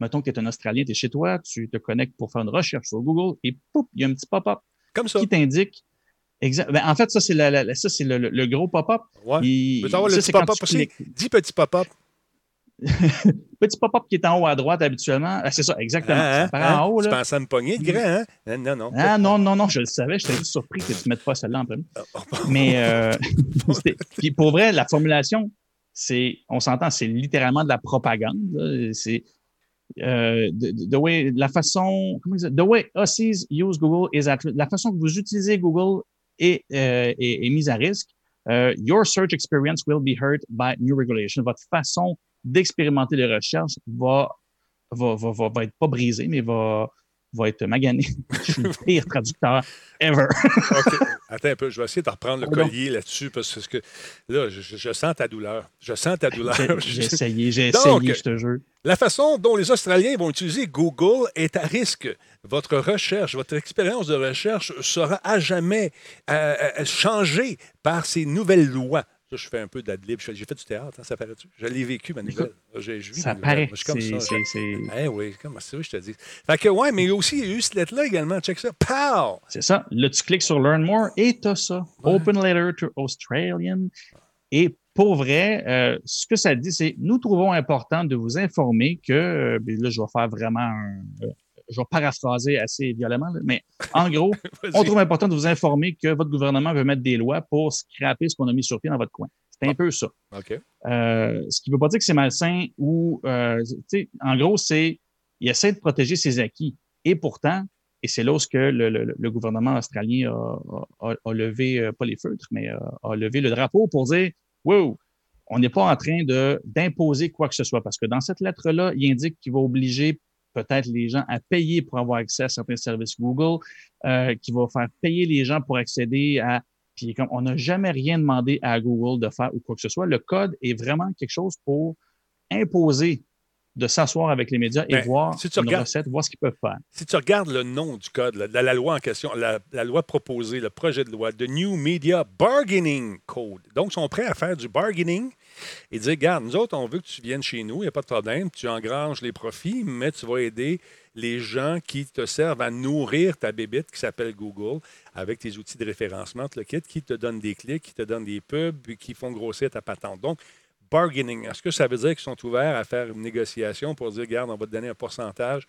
mettons que tu es un Australien, tu es chez toi, tu te connectes pour faire une recherche sur Google et pouf, il y a un petit pop-up Comme ça. qui t'indique. Ben, en fait, ça, c'est la- la- ça, c'est le, le- le gros pop-up. Ouais. Il- Veux savoir le ça, petit pop-up tu aussi? cliques. Dis petit pop-up. Petit pop-up qui est en haut à droite habituellement. Ah, c'est ça, exactement. Hein, Ça en haut, Tu là. pensais à me pogner de grand, hein? Non, non. Ah non, non, non, je le savais. J'étais juste surpris que tu ne mettes pas celle-là en premier. Oh, Mais euh, puis pour vrai, la formulation, c'est, on s'entend, c'est littéralement de la propagande. C'est euh, the, the way, la façon, comment the way Aussies use Google is at la façon que vous utilisez Google est, euh, est, est mise à risque. Euh, your search experience will be hurt by new regulation. Votre façon d'expérimenter les recherches va, va, va, va, va être pas brisée, mais va, va être maganée. Je suis le pire traducteur ever. Attends un peu, je vais essayer de reprendre le Pardon. collier là-dessus parce que là, je, sens ta douleur. Je sens ta douleur. J'ai essayé, j'ai essayé, je te jure. La façon dont les Australiens vont utiliser Google est à risque. Votre recherche, votre expérience de recherche sera à jamais euh, euh, changée par ces nouvelles lois. Je fais un peu d'adlib. J'ai fait du théâtre, hein, ça paraît-tu? Je l'ai vécu, ma nouvelle. J'ai- vis Ça paraît. Je suis comme ça. c'est- c'est- Eh oui, comme ça, je te dis. Fait que, ouais, mais aussi, il y a eu cette lettre-là également. Check ça. Pow! C'est ça. Là, tu cliques sur Learn More et tu as ça. Ouais. Open Letter to Australian. Et pour vrai, euh, ce que ça dit, c'est nous trouvons important de vous informer que, euh, ben là, je vais faire vraiment un, euh, je vais paraphraser assez violemment, là, mais en gros, on trouve important de vous informer que votre gouvernement veut mettre des lois pour scraper ce qu'on a mis sur pied dans votre coin. C'est un peu ça. Euh, ce qui ne veut pas dire que c'est malsain ou, euh, en gros, c'est, il essaie de protéger ses acquis. Et pourtant, et c'est là où que le, le- le gouvernement australien a, a- a levé, euh, pas les feutres, mais euh, a levé le drapeau pour dire, wow, on n'est pas en train d'imposer quoi que ce soit. Parce que dans cette lettre-là, il indique qu'il va obliger peut-être les gens à payer pour avoir accès à certains services Google, euh, qu'il va faire payer les gens pour accéder à puis comme on n'a jamais rien demandé à Google de faire ou quoi que ce soit, le code est vraiment quelque chose pour imposer de s'asseoir avec les médias et Ben, voir si tu une regardes- recette, voir ce qu'ils peuvent faire. Si tu regardes le nom du code, la loi en question, la, la loi proposée, le projet de loi, The New Media Bargaining Code. Donc, ils sont prêts à faire du bargaining et dire, regarde, nous autres, on veut que tu viennes chez nous, il n'y a pas de problème, tu engranges les profits, mais tu vas aider les gens qui te servent à nourrir ta bébite qui s'appelle Google avec tes outils de référencement, le kit, qui te donnent des clics, qui te donnent des pubs, qui font grossir ta patente. Donc, bargaining, est-ce que ça veut dire qu'ils sont ouverts à faire une négociation pour dire, regarde, on va te donner un pourcentage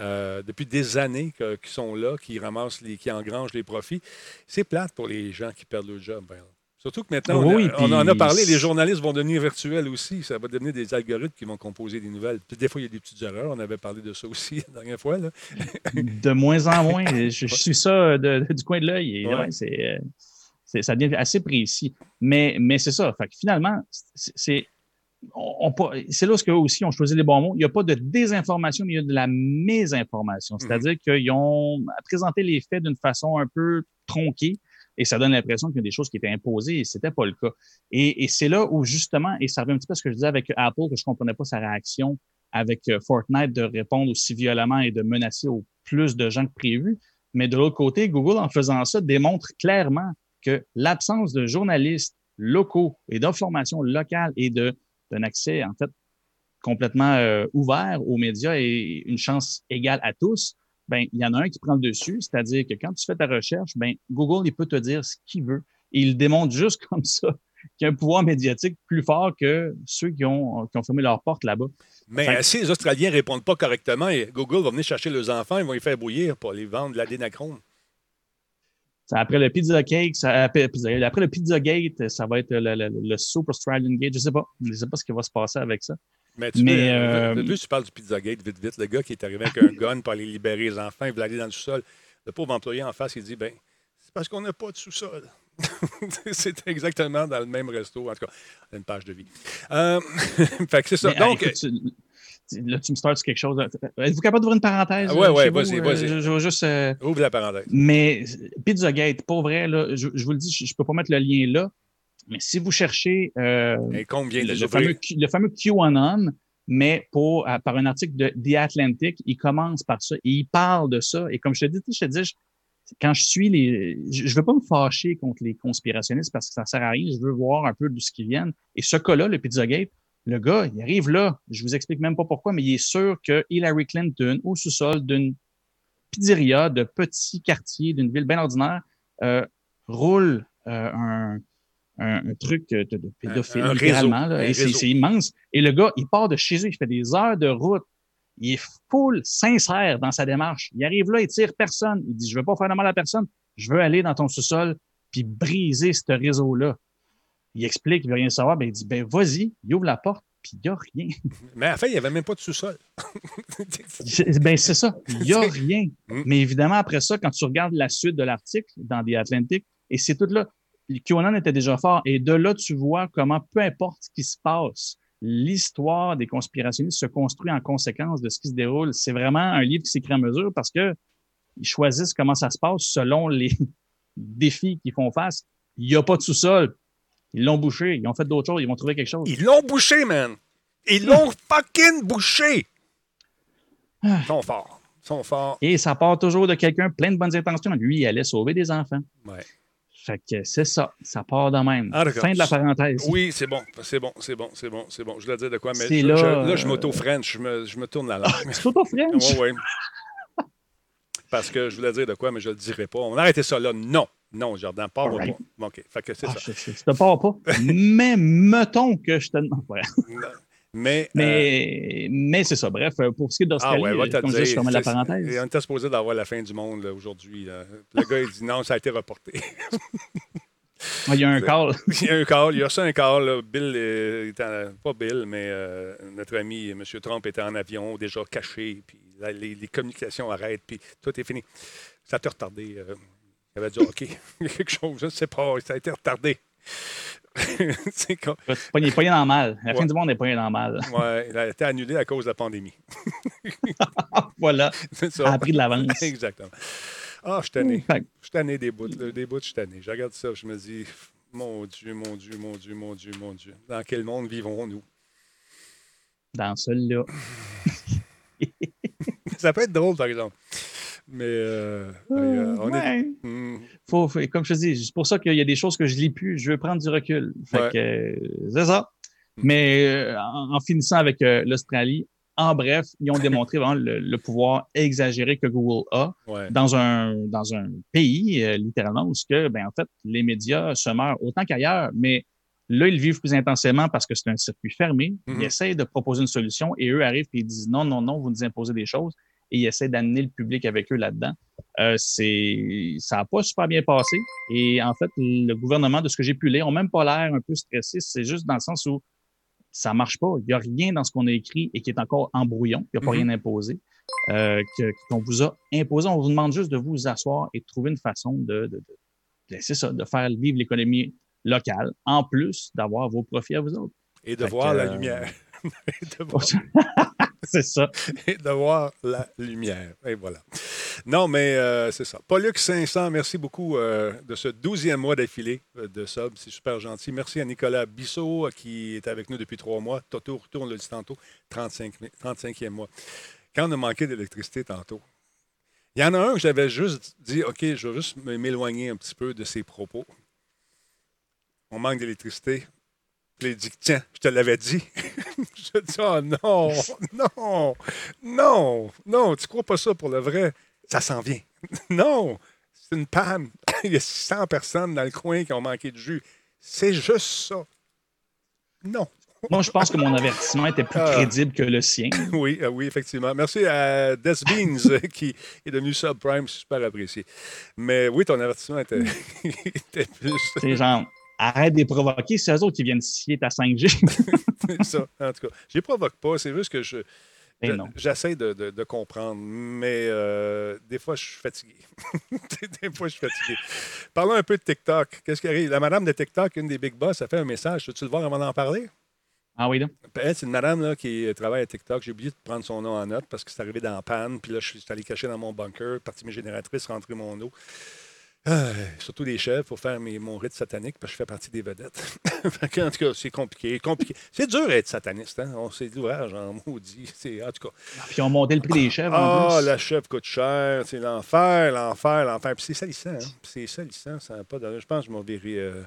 euh, depuis des années qu'ils sont là, qui ramassent les, qui engrangent les profits? C'est plate pour les gens qui perdent leur job. ben. Surtout que maintenant, on, en a parlé, les journalistes vont devenir virtuels aussi. Ça va devenir des algorithmes qui vont composer des nouvelles. Puis des fois, il y a des petites erreurs. On avait parlé de ça aussi la dernière fois. Là. De moins en moins, je, je suis ça de- du coin de l'œil Ouais. euh, ça devient assez précis. Mais, mais c'est ça. Fait que finalement, c'est, c'est, on- on pas- c'est là où qu'eux aussi ont choisi les bons mots. Il n'y a pas de désinformation, mais il y a de la mésinformation. C'est-à-dire qu'ils ont présenté les faits d'une façon un peu tronquée et ça donne l'impression qu'il y a des choses qui étaient imposées et c'était pas le cas. Et, c'est là où justement, et ça revient un petit peu à ce que je disais avec Apple, que je comprenais pas sa réaction avec euh, Fortnite de répondre aussi violemment et de menacer au plus de gens que prévu. Mais de l'autre côté, Google, en faisant ça, démontre clairement que l'absence de journalistes locaux et d'informations locales et d'un accès, en fait, complètement euh, ouvert aux médias et une chance égale à tous, ben, il y en a un qui prend le dessus, c'est-à-dire que quand tu fais ta recherche, ben, Google, il peut te dire ce qu'il veut. Et il démontre juste comme ça qu'il y a un pouvoir médiatique plus fort que ceux qui ont, qui ont fermé leurs portes là-bas. Mais euh, si les Australiens ne répondent pas correctement, Google va venir chercher leurs enfants, ils vont les faire bouillir pour les vendre de l'adénachrome. Ça, Après le Pizza Cake, ça, après, pizza- après le Pizza Gate, ça va être le, le, le Super Australian Gate. Je sais pas. Je sais pas ce qui va se passer avec ça. Mais tu Mais, veux, euh, que tu parles du Pizzagate vite, vite, le gars qui est arrivé avec un gun pour aller libérer les enfants, il voulait aller dans le sous-sol. Le pauvre employé en face, il dit ben, c'est parce qu'on n'a pas de sous-sol. c'est exactement dans le même resto. En tout cas, une page de vie. Euh, fait que c'est ça. Mais, euh, Donc, écoute, tu- là, tu me starts quelque chose. Êtes-vous capable d'ouvrir une parenthèse? Ah euh, ouais, chez vous? vas-y, Euh, vas-y. Je, je vais juste. euh, ouvre la parenthèse. Mais Pizzagate, pour vrai, là, je, je vous le dis, je ne peux pas mettre le lien là. Mais si vous cherchez euh, combien le, de le fameux, le fameux QAnon, mais pour, euh, par un article de The Atlantic, il commence par ça et il parle de ça. Et comme je te dis, je te dis, je- quand je suis les. Je ne veux pas me fâcher contre les conspirationnistes parce que ça sert à rien. Je veux voir un peu d'où ce qu'ils viennent. Et ce cas-là, le Pizzagate, le gars, il arrive là. Je vous explique même pas pourquoi, mais il est sûr que Hillary Clinton, au sous-sol d'une pizzeria de petit quartier d'une ville bien ordinaire, euh, roule euh, un, un, un truc de, de pédophile, Un- littéralement. c'est immense. Et le gars, il part de chez eux, il fait des heures de route. Il est full sincère dans sa démarche. Il arrive là, il tire personne. Il dit, je veux pas faire de mal à personne. Je veux aller dans ton sous-sol puis briser ce réseau-là. Il explique, il veut rien savoir. Ben, il dit, ben, vas-y, il ouvre la porte puis il y a rien. Mais à la fin, il n'y avait même pas de sous-sol. C'est- Ben, c'est ça. Il n'y a rien. Mm. Mais évidemment, après ça, quand tu regardes la suite de l'article dans The Atlantic, et c'est tout là, QAnon était déjà fort. Et de là, tu vois comment, peu importe ce qui se passe, l'histoire des conspirationnistes se construit en conséquence de ce qui se déroule. C'est vraiment un livre qui s'écrit à mesure parce que ils choisissent comment ça se passe selon les défis qu'ils font face. Il n'y a pas de sous-sol. Ils l'ont bouché. Ils ont fait d'autres choses. Ils vont trouver quelque chose. Ils l'ont bouché, man. Ils l'ont fucking bouché. Ils sont forts. Ils sont forts. Et ça part toujours de quelqu'un plein de bonnes intentions. Lui, il allait sauver des enfants. Ouais. Fait que c'est ça. Ça part de même. Ah, fin de la parenthèse. Oui, c'est bon. C'est bon, c'est bon, c'est bon, c'est bon. Je voulais dire de quoi, mais je- là, je- là, je euh, m'auto-French. Je me, je me tourne la langue. Au French. Oui, oui. Parce que je voulais dire de quoi, mais je ne le dirai pas. On a arrêté ça là. Non. Non, Jordan, pas moi Alright. pas. OK. Fait que c'est Ah, ça. je, je- je te pars pas. Mais mettons que je te demande. Ouais. Mais, euh, Mais, mais c'est ça. Bref, euh, pour ce qui est ah d'Australie, ouais, va te comme dis, je dire, ferme la parenthèse. On était supposé d'avoir la fin du monde aujourd'hui. Le gars, il dit non, ça a été reporté. Il y a un call. il y a un call, il y a reçu un call. là. Bill, euh, était en- pas Bill, mais euh, notre ami M. Trump était en avion, déjà caché, puis là, les, les communications arrêtent, puis tout est fini. Ça t'a retardé. euh. il avait dit OK, a quelque chose, je ne sais pas, ça a été retardé. c'est con. Pas pas dans mal. La fin du monde n'est pas dans mal. Ouais, il a été annulé à cause de la pandémie. Voilà. Ça a pris de l'avance. Exactement. Ah, je suis tanné. Que, Je suis tanné des bouts. Des bouts, je suis tanné. Je regarde ça, je me dis, mon Dieu, mon Dieu, mon Dieu, mon Dieu, mon Dieu. Dans quel monde vivons-nous? Dans celui-là. Ça peut être drôle, par exemple. Mais euh, euh, on est. Hmm, Faut- faut- comme je te dis, c'est pour ça qu'il y a des choses que je lis plus. Je veux prendre du recul. Fait Ouais. que, c'est ça. Mais euh, en, en finissant avec l'Australie, en bref, ils ont démontré vraiment le, le pouvoir exagéré que Google a ouais. dans un, dans un pays, euh, littéralement, où que, ben, en fait, les médias se meurent autant qu'ailleurs, mais là, ils vivent plus intensément parce que c'est un circuit fermé. Ils essayent de proposer une solution et eux arrivent et ils disent non, non, non, vous nous imposez des choses et ils essaient d'amener le public avec eux là-dedans. Euh, c'est, ça n'a pas super bien passé. Et en fait, le gouvernement, de ce que j'ai pu lire, ont même pas l'air un peu stressé. C'est juste dans le sens où ça marche pas. Il n'y a rien dans ce qu'on a écrit et qui est encore en brouillon. Il n'y a pas Mhm. rien imposé euh, qu'on vous a imposé. On vous demande juste de vous asseoir et de trouver une façon de, de, ça, de faire vivre l'économie locale, en plus d'avoir vos profits à vous autres. Et de Fait voir que, la euh, lumière. de voir, c'est ça. et de voir la lumière. Et voilà. Non, mais euh, c'est ça. Pollux 500, merci beaucoup euh, de ce douzième mois d'affilée euh, de sub. C'est super gentil. Merci à Nicolas Bissot qui est avec nous depuis trois mois. Toto, retourne le dit tantôt, 35, 35e mois. Quand on a manqué d'électricité tantôt, il y en a un que j'avais juste dit, OK, je vais juste m'éloigner un petit peu de ses propos. On manque d'électricité. Puis il dit, tiens, je te l'avais dit. je dis, oh non, non, non, non, tu crois pas ça pour le vrai? Ça s'en vient. non, c'est une panne. il y a 600 personnes dans le coin qui ont manqué de jus. C'est juste ça. Non. Moi, je pense que mon avertissement était plus Ah. crédible que le sien. Oui, euh, oui, effectivement. Merci à Des Beans qui est devenu subprime, super apprécié. Mais oui, ton avertissement était, était plus C'est genre, arrête de les provoquer, c'est eux autres qui viennent scier ta 5G. ça. En tout cas, je les provoque pas, c'est juste que je, j'essaie de, de- de comprendre, mais euh, des fois, je suis fatigué. des fois, je suis fatigué. Parlons un peu de TikTok. Qu'est-ce qui arrive? La madame de TikTok, une des big boss, a fait un message. Veux-tu le voir avant d'en parler? Ah oui. Elle, c'est une madame là, qui travaille à TikTok. J'ai oublié de prendre son nom en note parce que c'est arrivé dans la panne. Puis là, je suis allé cacher dans mon bunker, parti mes génératrices, rentrer mon eau. Ah, surtout des chefs pour faire mes, mon rite satanique parce que je fais partie des vedettes. En tout cas, c'est compliqué. compliqué. C'est dur d'être sataniste. Hein? On de l'ouvrage en maudit. En tout cas, Puis ils ont monté le prix des chèvres en ah, plus. la chef coûte cher. C'est l'enfer, l'enfer, l'enfer. Puis c'est salissant. Hein? Puis c'est salissant. Ça n'a pas d'allure. Je pense que je m'en verrai. euh,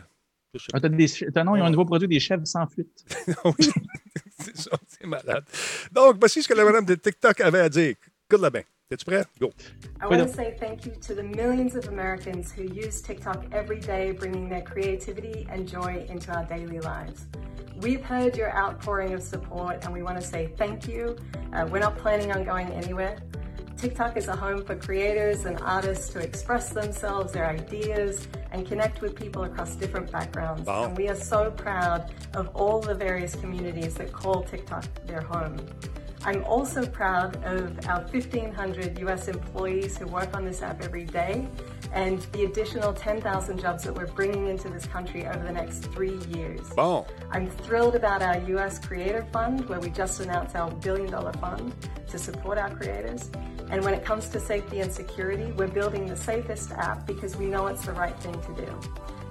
Ah, t'as des, non, ils ont un nouveau produit des chèvres sans flûte. oui, c'est ça, c'est malade. Donc, voici ce que la madame de TikTok avait à dire. Écoute-la bien. Es-tu prêt? Go. I want to say thank you to the millions of Americans who use TikTok every day, bringing their creativity and joy into our daily lives. We've heard your outpouring of support and we want to say thank you. Uh, we're not planning on going anywhere. TikTok is a home for creators and artists to express themselves, their ideas, and connect with people across different backgrounds. Wow. And we are so proud of all the various communities that call TikTok their home. I'm also proud of our 1,500 US employees who work on this app every day and the additional 10,000 jobs that we're bringing into this country over the next three years. I'm thrilled about our US Creator Fund, where we just announced our billion dollar fund to support our creators. And when it comes to safety and security, we're building the safest app because we know it's the right thing to do.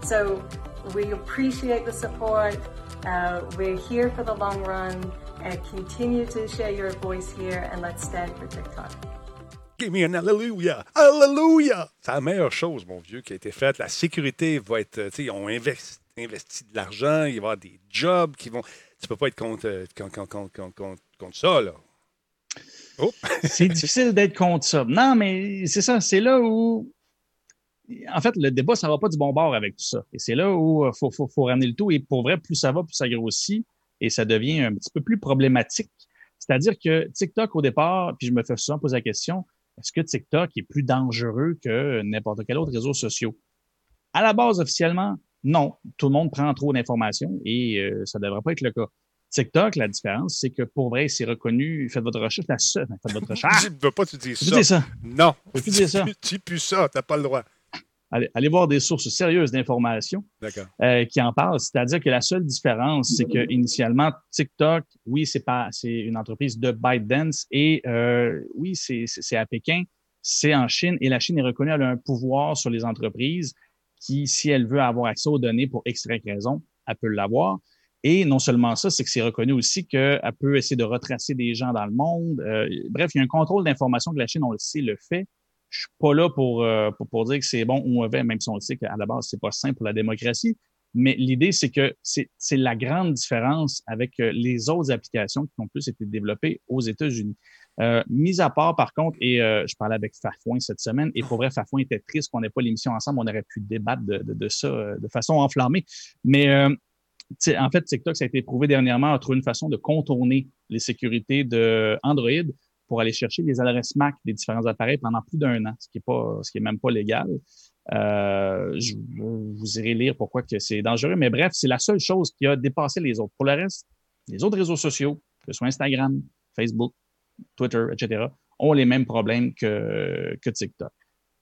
So we appreciate the support. Uh, we're here for the long run and continue to share your voice here and let's stand for TikTok. Give me an hallelujah. Hallelujah. C'est la meilleure chose, mon vieux, qui a été faite. La sécurité va être. euh, Tu sais, ils ont investi, investi de l'argent, il va y avoir des jobs qui vont. Tu peux pas être contre, euh, contre, contre, contre, contre, contre- contre ça, là. Oh. C'est difficile d'être contre ça. Non, mais c'est ça, c'est là où. En fait, le débat, ça va pas du bon bord avec tout ça. Et c'est là où il faut, faut, faut ramener le tout. Et pour vrai, plus ça va, plus ça grossit. Et ça devient un petit peu plus problématique. C'est-à-dire que TikTok, au départ, puis je me fais souvent poser la question, est-ce que TikTok est plus dangereux que n'importe quel autre réseau social? À la base, officiellement, non. Tout le monde prend trop d'informations et euh, ça ne devrait pas être le cas. TikTok, la différence, c'est que pour vrai, c'est reconnu. Faites votre recherche, la seule. Faites votre recherche. Je ne veux pas tu Tu ça. dis ça. Non. Faut plus dire ça? Tu plus ça, tu n'as pas le droit. Allez, allez voir des sources sérieuses d'informations euh, qui en parlent. C'est-à-dire que la seule différence, c'est que initialement, TikTok, oui, c'est pas, c'est une entreprise de ByteDance et euh, oui, c'est, à Pékin, c'est en Chine et la Chine est reconnue, elle a un pouvoir sur les entreprises qui, si elle veut avoir accès aux données pour X, raison, elle peut l'avoir. Et non seulement ça, c'est que c'est reconnu aussi qu'elle peut essayer de retracer des gens dans le monde. Euh, bref, il y a un contrôle d'information que la Chine, on le sait, le fait. Je suis pas là pour, euh, pour, pour dire que c'est bon ou mauvais, même si on le sait qu'à la base, c'est pas simple pour la démocratie. Mais l'idée, c'est que c'est la grande différence avec euh, les autres applications qui ont plus été développées aux États-Unis. Euh, mis à part, par contre, et je parlais avec Fafouin cette semaine, et pour vrai, Fafouin était triste qu'on n'ait pas l'émission ensemble, on aurait pu débattre de, de, ça de façon enflammée. Mais en fait, TikTok, ça a été prouvé dernièrement à trouver une façon de contourner les sécurités de Android pour aller chercher les adresses MAC des différents appareils pendant plus d'un an, ce qui est pas, ce qui est même pas légal. Euh, je, vous irez lire pourquoi que c'est dangereux, mais bref, c'est la seule chose qui a dépassé les autres. Pour le reste, les autres réseaux sociaux, que ce soit Instagram, Facebook, Twitter, etc., ont les mêmes problèmes que, TikTok.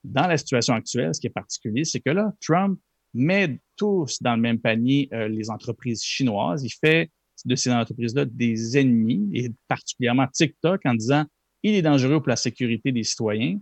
Dans la situation actuelle, ce qui est particulier, c'est que là, Trump met tous dans le même panier euh, les entreprises chinoises. Il fait de ces entreprises-là des ennemis, et particulièrement TikTok, en disant il est dangereux pour la sécurité des citoyens.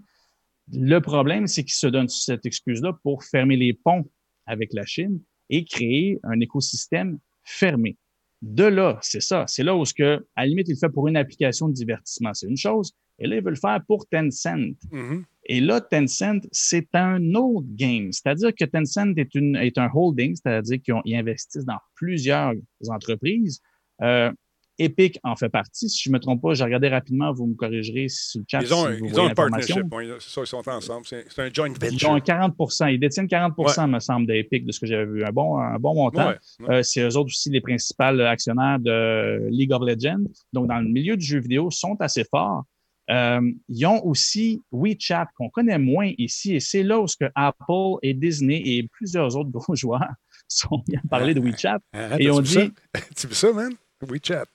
Le problème, c'est qu'il se donne cette excuse-là pour fermer les ponts avec la Chine et créer un écosystème fermé. De là, c'est ça. C'est là où, ce que, à la limite, il le fait pour une application de divertissement. C'est une chose. Et là, il veut le faire pour Tencent. Mhm. Et là, Tencent, c'est un autre game. C'est-à-dire que Tencent est, une, est un holding, c'est-à-dire qu'ils investissent dans plusieurs entreprises. Euh, Epic en fait partie. Si je ne me trompe pas, j'ai regardé rapidement, vous me corrigerez sur le chat. Ils ont, si un, vous ils ont un partnership. Ça, ils sont ensemble. C'est un joint Ils venture. ont un 40 Ils détiennent 40 me semble, d'Epic, de ce que j'avais vu. Un bon, un bon montant. Ouais, ouais. Euh, c'est eux autres aussi les principaux actionnaires de League of Legends. Donc, dans le milieu du jeu vidéo, sont assez forts. Euh, ils ont aussi WeChat, qu'on connaît moins ici, et c'est là où ce que Apple et Disney et plusieurs autres gros joueurs sont bien parlé de WeChat. Ah, et t'as-tu on dit, ça? Tu veux ça, man? WeChat.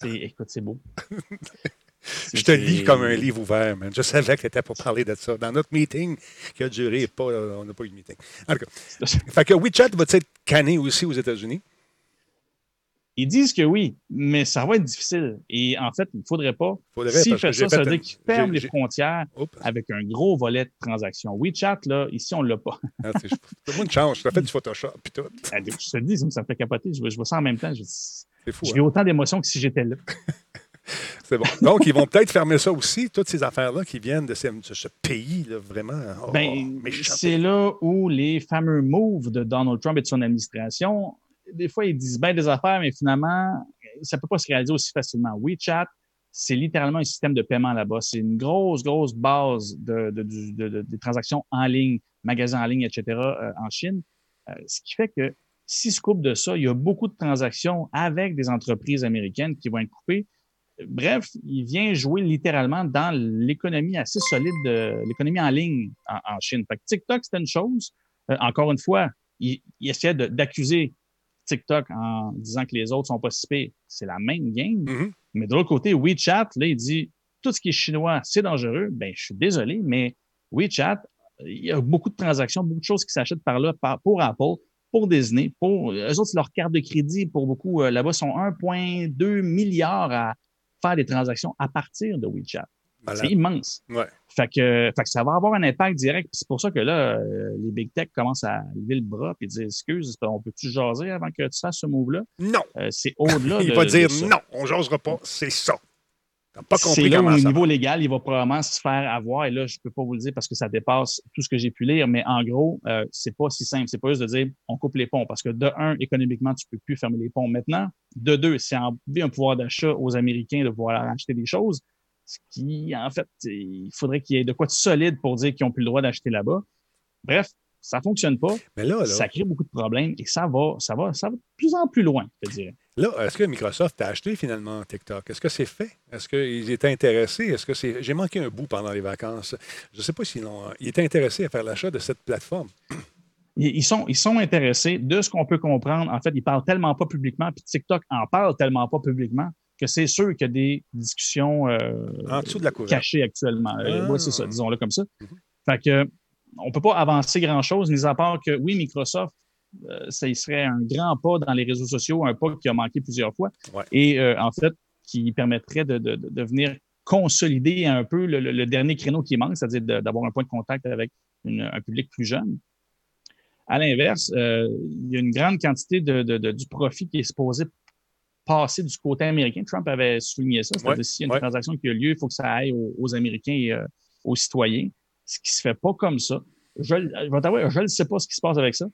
c'est, écoute, c'est beau. Je te lis comme un livre ouvert, man. Je savais que tu étais pour parler de ça. Dans notre meeting qui a duré pas, on n'a pas eu de meeting. En tout cas, fait que WeChat va être canné aussi aux États-Unis? Ils disent que oui, mais ça va être difficile. Et en fait, il ne faudrait pas. Faudrait, S'ils j'ai ça, ça veut un- dire qu'ils ferment les frontières Oups. avec un gros volet de transactions. WeChat, là, ici, on ne l'a pas. Ah, Donne-moi une chance. Je t'ai fait du Photoshop puis tout. Je te le dis, ça me- ça fait capoter. Je vois, ça en même temps. Je, C'est fou. je hein? vis autant d'émotions que si j'étais là. C'est bon. Donc, ils vont peut-être fermer ça aussi, toutes ces affaires-là qui viennent de ce, de ce pays, là, vraiment. oh, Ben, c'est là où les fameux moves de Donald Trump et de son administration, des fois, ils disent bien des affaires, mais finalement, ça ne peut pas se réaliser aussi facilement. WeChat, c'est littéralement un système de paiement là-bas. C'est une grosse, grosse base de, de- du- de- de- des transactions en ligne, magasins en ligne, etc., euh, en Chine. Euh, ce qui fait que si se coupe de ça, il y a beaucoup de transactions avec des entreprises américaines qui vont être coupées. Bref, il vient jouer littéralement dans l'économie assez solide de l'économie en ligne en, en Chine. Fait que TikTok, c'était une chose. Euh, encore une fois, il, il essayait d'accuser TikTok en disant que les autres sont pas si pires. C'est la même game. Mhm. Mais de l'autre côté, WeChat, là, il dit tout ce qui est chinois, c'est dangereux. Ben, je suis désolé, mais WeChat, il y a beaucoup de transactions, beaucoup de choses qui s'achètent par là par- pour Apple, pour Disney, pour eux autres, c'est leur carte de crédit pour beaucoup euh, là-bas sont 1,2 milliard à faire des transactions à partir de WeChat. C'est immense. Ouais. Fait que, fait que ça va avoir un impact direct. C'est pour ça que là, euh, les big tech commencent à lever le bras et dire excuse, on peut-tu jaser avant que tu fasses ce move-là? Non. Euh, c'est au-delà Il de. va dire non, on jasera pas, c'est ça. Pas compris là où, au niveau légal, il va probablement se faire avoir. Et là, je peux pas vous le dire parce que ça dépasse tout ce que j'ai pu lire. Mais en gros, euh, c'est pas si simple. C'est pas juste de dire on coupe les ponts parce que de un, économiquement, tu peux plus fermer les ponts maintenant. De deux, c'est enlever un pouvoir d'achat aux Américains de pouvoir acheter des choses. Ce qui, en fait, il faudrait qu'il y ait de quoi de solide pour dire qu'ils ont plus le droit d'acheter là-bas. Bref, ça ne fonctionne pas. Mais là, là, Ça crée beaucoup de problèmes et ça va, ça va, ça va de plus en plus loin, je te dirais. là, est-ce que Microsoft a acheté finalement TikTok? Est-ce que c'est fait? Est-ce qu'ils étaient intéressés? Est-ce que c'est. J'ai manqué un bout pendant les vacances. Je ne sais pas s'ils ont. Ils étaient intéressés à faire l'achat de cette plateforme. Ils sont, ils sont intéressés. De ce qu'on peut comprendre, en fait, ils parlent tellement pas publiquement, puis TikTok en parle tellement pas publiquement que c'est sûr qu'il y a des discussions euh, En dessous de la couverte. cachées actuellement. Euh, Ah. ouais, c'est ça, disons-le comme ça. Mhm. Fait que on ne peut pas avancer grand-chose, mis à part que oui, Microsoft, euh, ça y serait un grand pas dans les réseaux sociaux, un pas qui a manqué plusieurs fois. Ouais. Et euh, en fait, qui permettrait de, de- venir consolider un peu le, le- le dernier créneau qui manque, c'est-à-dire d'avoir un point de contact avec une- un public plus jeune. À l'inverse, euh, il y a une grande quantité de, de- de- du profit qui est supposé passer du côté américain. Trump avait souligné ça. C'est-à-dire Ouais, s'il y a une ouais. transaction qui a lieu, il faut que ça aille aux, aux Américains et euh, aux citoyens. Ce qui se fait pas comme ça. Je, ne sais pas ce qui se passe avec ça.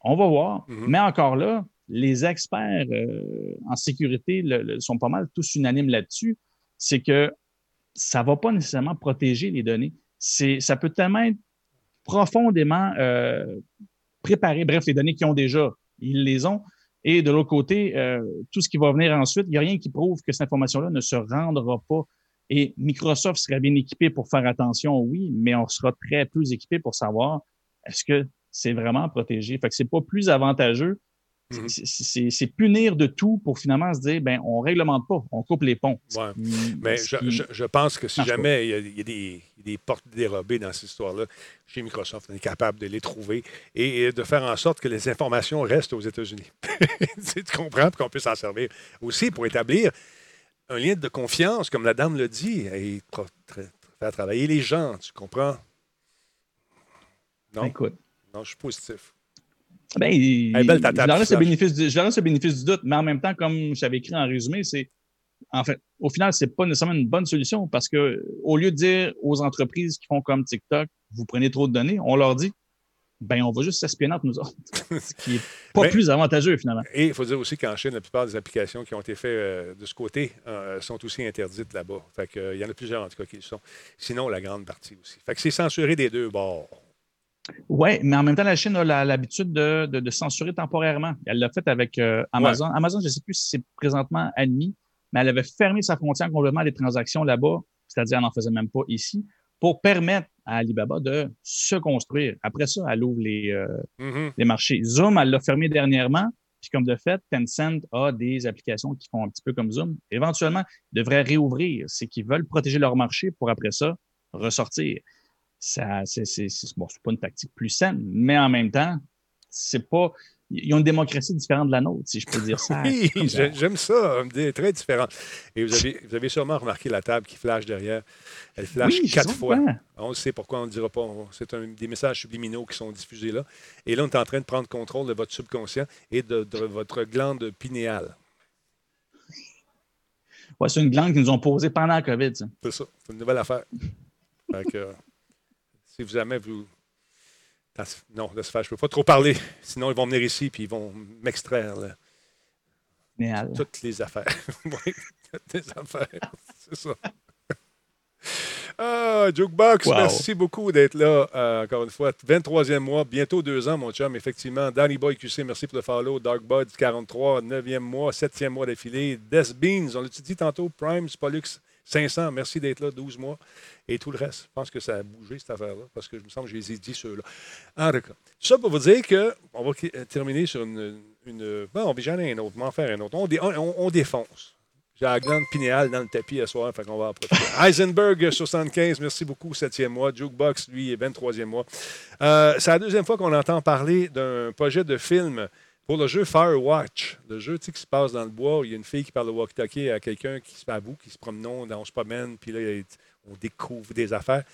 On va voir. Mhm. Mais encore là, les experts euh, en sécurité le- le- sont pas mal tous unanimes là-dessus. C'est que ça ne va pas nécessairement protéger les données. C'est, ça peut tellement être profondément euh, préparé. Bref, les données qu'ils ont déjà, ils les ont. Et de l'autre côté, euh, tout ce qui va venir ensuite, il n'y a rien qui prouve que cette information-là ne se rendra pas. Et Microsoft serait bien équipé pour faire attention, oui, mais on sera très peu équipé pour savoir est-ce que c'est vraiment protégé? Fait que c'est pas plus avantageux. Mhm. C'est- punir de tout pour finalement se dire, ben, on réglemente pas, on coupe les ponts. Ouais. Mais qui- je, pense que si jamais il y a, il y a des, portes dérobées dans cette histoire-là, chez Microsoft, on est capable de les trouver et, et de faire en sorte que les informations restent aux États-Unis. tu comprends, qu'on puisse s'en servir. Aussi, pour établir un lien de confiance, comme la dame le dit, et faire travailler les gens, tu comprends? Non, Écoute. non, je suis positif. Ben, il- Hey, belle ta je, table leur qui laisse le flash. bénéfice du, je leur laisse le bénéfice du doute, mais en même temps, comme j'avais écrit en résumé, c'est en fait, au final, c'est pas nécessairement une bonne solution parce que au lieu de dire aux entreprises qui font comme TikTok, vous prenez trop de données, on leur dit, ben, on va juste s'espionner entre nous autres, ce qui est pas plus avantageux finalement. Et il faut dire aussi qu'en Chine, la plupart des applications qui ont été faites euh, de ce côté euh, sont aussi interdites là-bas. Fait que, euh, il y en a plusieurs, en tout cas, qui le sont. Sinon, la grande partie aussi. Fait que c'est censuré des deux bords. Ouais, mais en même temps, la Chine a l'habitude de, de- de censurer temporairement. Elle l'a fait avec Amazon. Amazon, je ne sais plus si c'est présentement admis, mais elle avait fermé sa frontière complètement à des transactions là-bas, c'est-à-dire elle n'en faisait même pas ici, pour permettre à Alibaba de se construire. Après ça, elle ouvre les, euh, Mhm. les marchés. Zoom, elle l'a fermé dernièrement. Puis comme de fait, Tencent a des applications qui font un petit peu comme Zoom. Éventuellement, ils devraient réouvrir. C'est qu'ils veulent protéger leur marché pour après ça ressortir. Ça, c'est, bon, pas une tactique plus saine, mais en même temps, c'est pas. Ils ont une démocratie différente de la nôtre, si je peux dire ça. Oui, j'ai- j'aime ça. idée Très différent. Et vous avez, vous avez sûrement remarqué la table qui flash derrière. Elle flash Oui, quatre fois. pas. On sait pourquoi on ne le dira pas. C'est des messages subliminaux qui sont diffusés là. Et là, on est en train de prendre contrôle de votre subconscient et de, de votre glande pinéale. Ouais, c'est une glande qu'ils nous ont posée pendant la COVID. C'est ça. C'est une nouvelle affaire. Que, euh, si vous jamais vous. Ce- Non, laisse faire, je ne peux pas trop parler. Sinon, ils vont venir ici et ils vont m'extraire toutes les affaires. oui, toutes les affaires. C'est ça. Ah, Jukebox, Wow. merci beaucoup d'être là euh, encore une fois. 23e mois, bientôt deux ans, mon chum, effectivement. Danny Boy QC, merci pour le follow. Dark Buds, 43, 9e mois, 7e mois d'affilée. Death Beans, on l'a dit tantôt, Prime, Pollux, 500, merci d'être là, 12 mois. Et tout le reste, je pense que ça a bougé cette affaire-là, parce que je me semble que je les ai dit ceux-là. D'accord. Tout ça pour vous dire que on va euh, terminer sur une. une bon, on va j'en ai un autre, m'en faire un autre. On, dé- on- on défonce. J'ai la glande pinéale dans le tapis à soir, fait qu'on va en profiter. Heisenberg, 75, merci beaucoup, 7e mois. Jukebox, lui, est 23e mois. Euh, c'est la deuxième fois qu'on entend parler d'un projet de film pour le jeu Firewatch. Le jeu qui se passe dans le bois, il y a une fille qui parle au walkie-talkie à quelqu'un qui se à bout, qui se promène, on se promène, puis là, on découvre des affaires.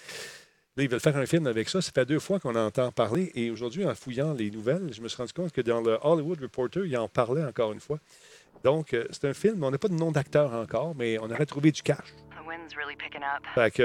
Là, ils veulent faire un film avec ça. Ça fait deux fois qu'on entend parler. Et aujourd'hui, en fouillant les nouvelles, je me suis rendu compte que dans le Hollywood Reporter, il en parlait encore une fois. Donc, euh, c'est un film. On n'a pas de nom d'acteur encore, mais on aurait trouvé du cash. Fait que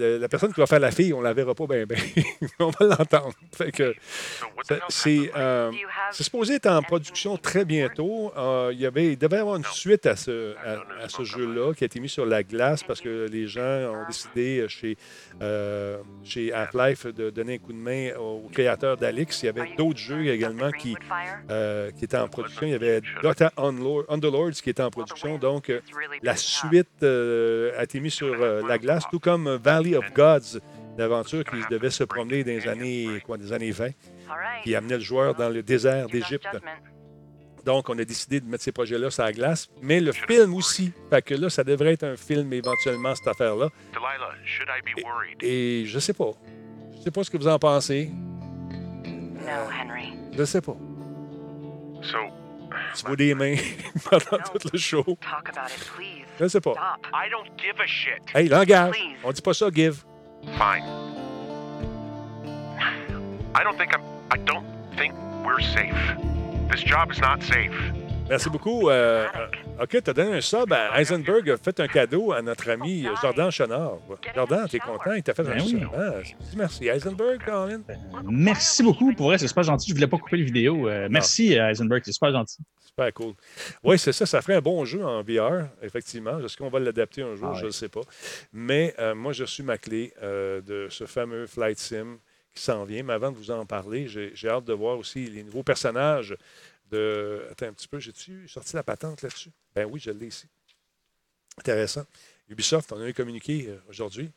euh, la personne qui va faire la fille, on la verra pas bien, bien. on va l'entendre. Fait que So what the c'est- euh, Do you have c'est supposé être en production très bientôt. Euh, il, y avait, il devait y avoir une suite à ce, à, à ce jeu-là qui a été mis sur la glace parce que les gens ont décidé euh, chez, euh, chez Half-Life de donner un coup de main au créateur d'Alix. Il y avait you d'autres jeux également qui, euh, qui étaient en production. Il y avait Dota Underlords qui était en production. Donc, la suite euh, a été mise sur euh, la glace, tout comme euh, Valley of Gods, l'aventure qui devait se promener dans les années, quoi, des années 20, All right. qui amenait le joueur dans le désert d'Égypte. Donc, on a décidé de mettre ces projets-là sur la glace, mais le film aussi. Fait que là, ça devrait être un film éventuellement, cette affaire-là. Delilah, should I be worried? Et je sais pas. Je sais pas ce que vous en pensez. No, Henry. Je sais pas. So, Tu vois des mains pendant tout le show. Talk about it, please. Je sais pas. Stop. I don't give a shit. Hey, langage. Please. On dit pas ça, give. Fine. I don't think I'm. I don't think we're safe. This job is not safe. Merci beaucoup. Euh, euh, OK, tu as donné un sub à Heisenberg, a fait un cadeau à notre ami euh, Jordan Chenard. Jordan, t'es content? Il t'a fait Ben un oui. sub. Ah, merci. Heisenberg, Colin? Merci beaucoup. Pour vrai, c'est super gentil. Je voulais pas couper les vidéos. Euh, merci, euh, Heisenberg. C'est super gentil. Super cool. Oui, c'est ça. Ça ferait un bon jeu en VR, effectivement. Est-ce qu'on va l'adapter un jour? Ah Je ne sais pas. Mais euh, moi, j'ai reçu ma clé euh, de ce fameux Flight Sim qui s'en vient. Mais avant de vous en parler, j'ai hâte de voir aussi les nouveaux personnages Attends un petit peu, j'ai-tu sorti la patente là-dessus? Ben oui, je l'ai ici. Intéressant. Ubisoft, on a eu communiqué euh, aujourd'hui.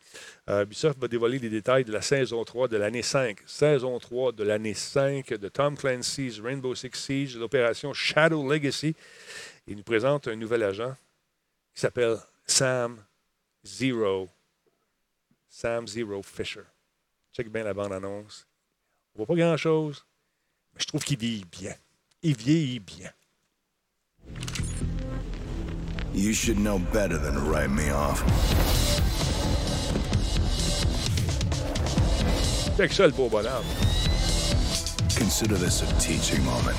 Euh, Ubisoft va dévoiler les détails de la saison 3 de l'année 5. Saison 3 de l'année 5 de Tom Clancy's Rainbow Six Siege, l'opération Shadow Legacy. Il nous présente un nouvel agent qui s'appelle Sam Zero. Sam Zero Fisher. Check bien la bande-annonce. On voit pas grand-chose, mais je trouve qu'il vieillit bien. Il vieillit bien. You should know better than to write me off. Check ça, le beau bonhomme. Consider this a teaching moment.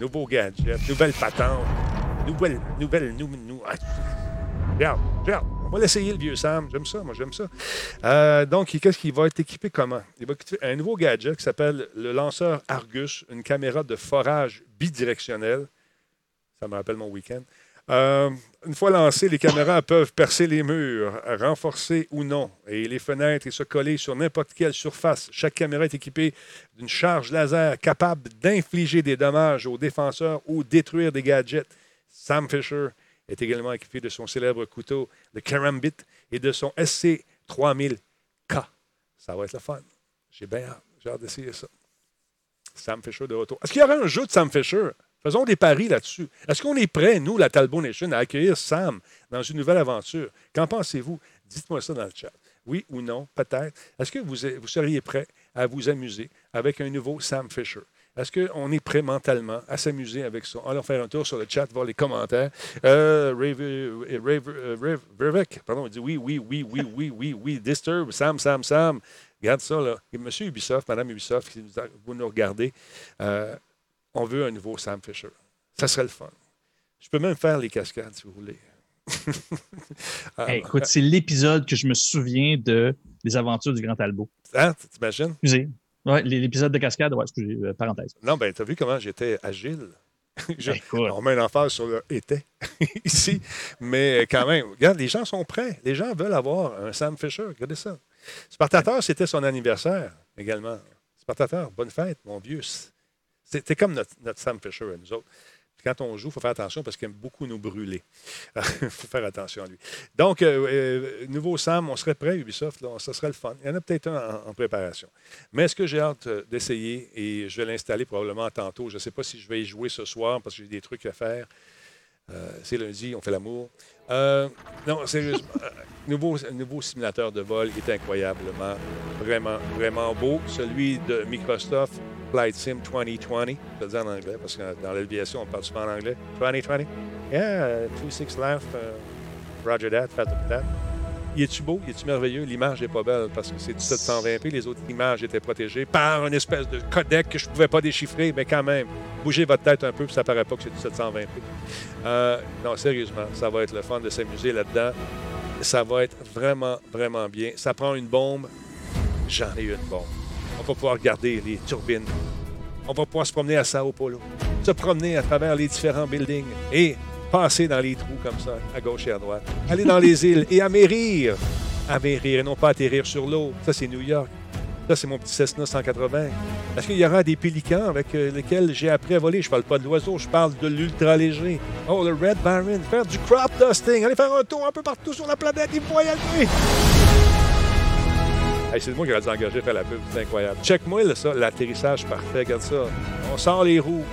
Nouveau gadget, nouvelle patente, nouvelle, nouvelle, nou, nou- ah, Regarde, regarde, on va l'essayer, le vieux Sam. J'aime ça, moi, j'aime ça. Euh, donc, qu'est-ce qu'il va être équipé comment? Il va équiper un nouveau gadget qui s'appelle le lanceur Argus, une caméra de forage bidirectionnelle. Ça me rappelle mon week-end. Euh, une fois lancées, les caméras peuvent percer les murs, renforcer ou non, et les fenêtres et se coller sur n'importe quelle surface. Chaque caméra est équipée d'une charge laser capable d'infliger des dommages aux défenseurs ou détruire des gadgets. Sam Fisher est également équipé de son célèbre couteau, le Karambit, et de son SC3000K. Ça va être le fun. J'ai bien hâte. J'ai hâte d'essayer ça. Sam Fisher de retour. Est-ce qu'il y aura un jeu de Sam Fisher? Faisons des paris là-dessus. Est-ce qu'on est prêt, nous, la Talbot Nation, à accueillir Sam dans une nouvelle aventure? Qu'en pensez-vous? Dites-moi ça dans le chat. Oui ou non, peut-être. Est-ce que vous, vous seriez prêt à vous amuser avec un nouveau Sam Fisher? Est-ce qu'on est prêt mentalement à s'amuser avec ça? Allons faire un tour sur le chat, voir les commentaires. Euh, Rave- euh, Rave- euh, pardon, il dit oui, oui, oui, oui, oui, oui, oui. Disturb, Sam, Sam, Sam. Regarde ça, là. Et Monsieur Ubisoft, Madame Ubisoft, si vous, nous regardez, euh, on veut un nouveau Sam Fisher. Ça serait le fun. Je peux même faire les cascades, si vous voulez. Ah, Hey, écoute, c'est l'épisode que je me souviens de des aventures du Grand Talbot. hein, t'imagines? Excusez. Ouais, l'épisode de cascade, ouais, excusez, euh, parenthèse. Non, ben, t'as vu comment j'étais agile? Je- Écoute. on met un emphase sur le était ici. Mais quand même, regarde, les gens sont prêts. Les gens veulent avoir un Sam Fisher. Regardez ça. Spartateur, c'était son anniversaire également. Spartateur, bonne fête, mon vieux. C'était comme notre, notre Sam Fisher à nous autres. Quand on joue, il faut faire attention parce qu'il aime beaucoup nous brûler. Il faut faire attention à lui. Donc, euh, euh, nouveau Sam, on serait prêt, Ubisoft. Ça serait le fun. Il y en a peut-être un en, préparation. Mais ce que j'ai hâte euh, d'essayer, et je vais l'installer probablement tantôt, je ne sais pas si je vais y jouer ce soir parce que j'ai des trucs à faire. C'est lundi, on fait l'amour. Euh, non, sérieusement, euh, nouveau, nouveau simulateur de vol est incroyablement, vraiment, vraiment beau. Celui de Microsoft, Flight Sim 2020, je le dire en anglais parce que dans l'aviation, on parle souvent en anglais. 2020. Yeah, 26 left. uh, Roger that, fat that. Il est-tu beau? Il est-tu merveilleux? L'image n'est pas belle parce que c'est du 720p. Les autres images étaient protégées par une espèce de codec que je ne pouvais pas déchiffrer, mais quand même, Bougez votre tête un peu, puis ça paraît pas que c'est du 720p. Euh, non, sérieusement, ça va être le fun de s'amuser là-dedans. Ça va être vraiment, vraiment bien. Ça prend une bombe. J'en ai une bombe. On va pouvoir regarder les turbines. On va pouvoir se promener à Sao Paulo, se promener à travers les différents buildings et passer dans les trous comme ça, à gauche et à droite. Aller dans les îles et amérir. Amérir et non pas atterrir sur l'eau. Ça, c'est New York. Ça, c'est mon petit Cessna 180. Est-ce qu'il y aura des pélicans avec euh, lesquels j'ai appris à voler? Je parle pas de l'oiseau, je parle de l'ultra léger. Oh, le Red Baron. Faire du crop dusting. Aller faire un tour un peu partout sur la planète. Y aller. Hey, c'est moi qui aurais dû engager faire la pub. C'est incroyable. Check-moi ça, l'atterrissage parfait. Regarde ça. On sort les roues.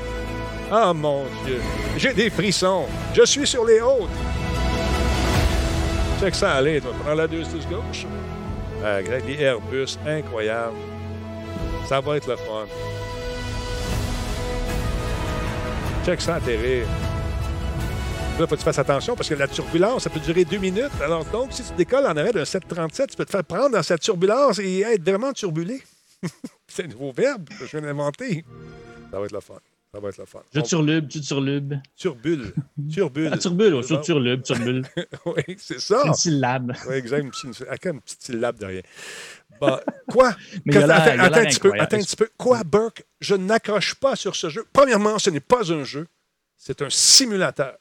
Ah, mon Dieu. J'ai des frissons. Je suis sur les hautes. Check ça aller. Tu vas prendre la 2 6 gauche. Ah, Greg, les Airbus, incroyable. Ça va être le fun. Check ça atterrir. Là, faut que tu fasses attention parce que la turbulence, ça peut durer deux minutes. Alors, donc, si tu décolles en arrêt d'un 737, tu peux te faire prendre dans cette turbulence et être vraiment turbulé. C'est un nouveau verbe que je viens d'inventer. Ça va être le fun. Ça va être le fun. Je On- turlube, tu turbulubes. Turbule. Turbule. Ah, turbule, bon. turlube, turbule. oui, c'est ça. Une syllabe. Oui, exact. Une petite, une petite syllabe derrière. Bon, quoi? Mais attends, un petit peu. Attends un petit peu. Quoi, Burke? Je n'accroche pas sur ce jeu. Premièrement, ce n'est pas un jeu. C'est un simulateur.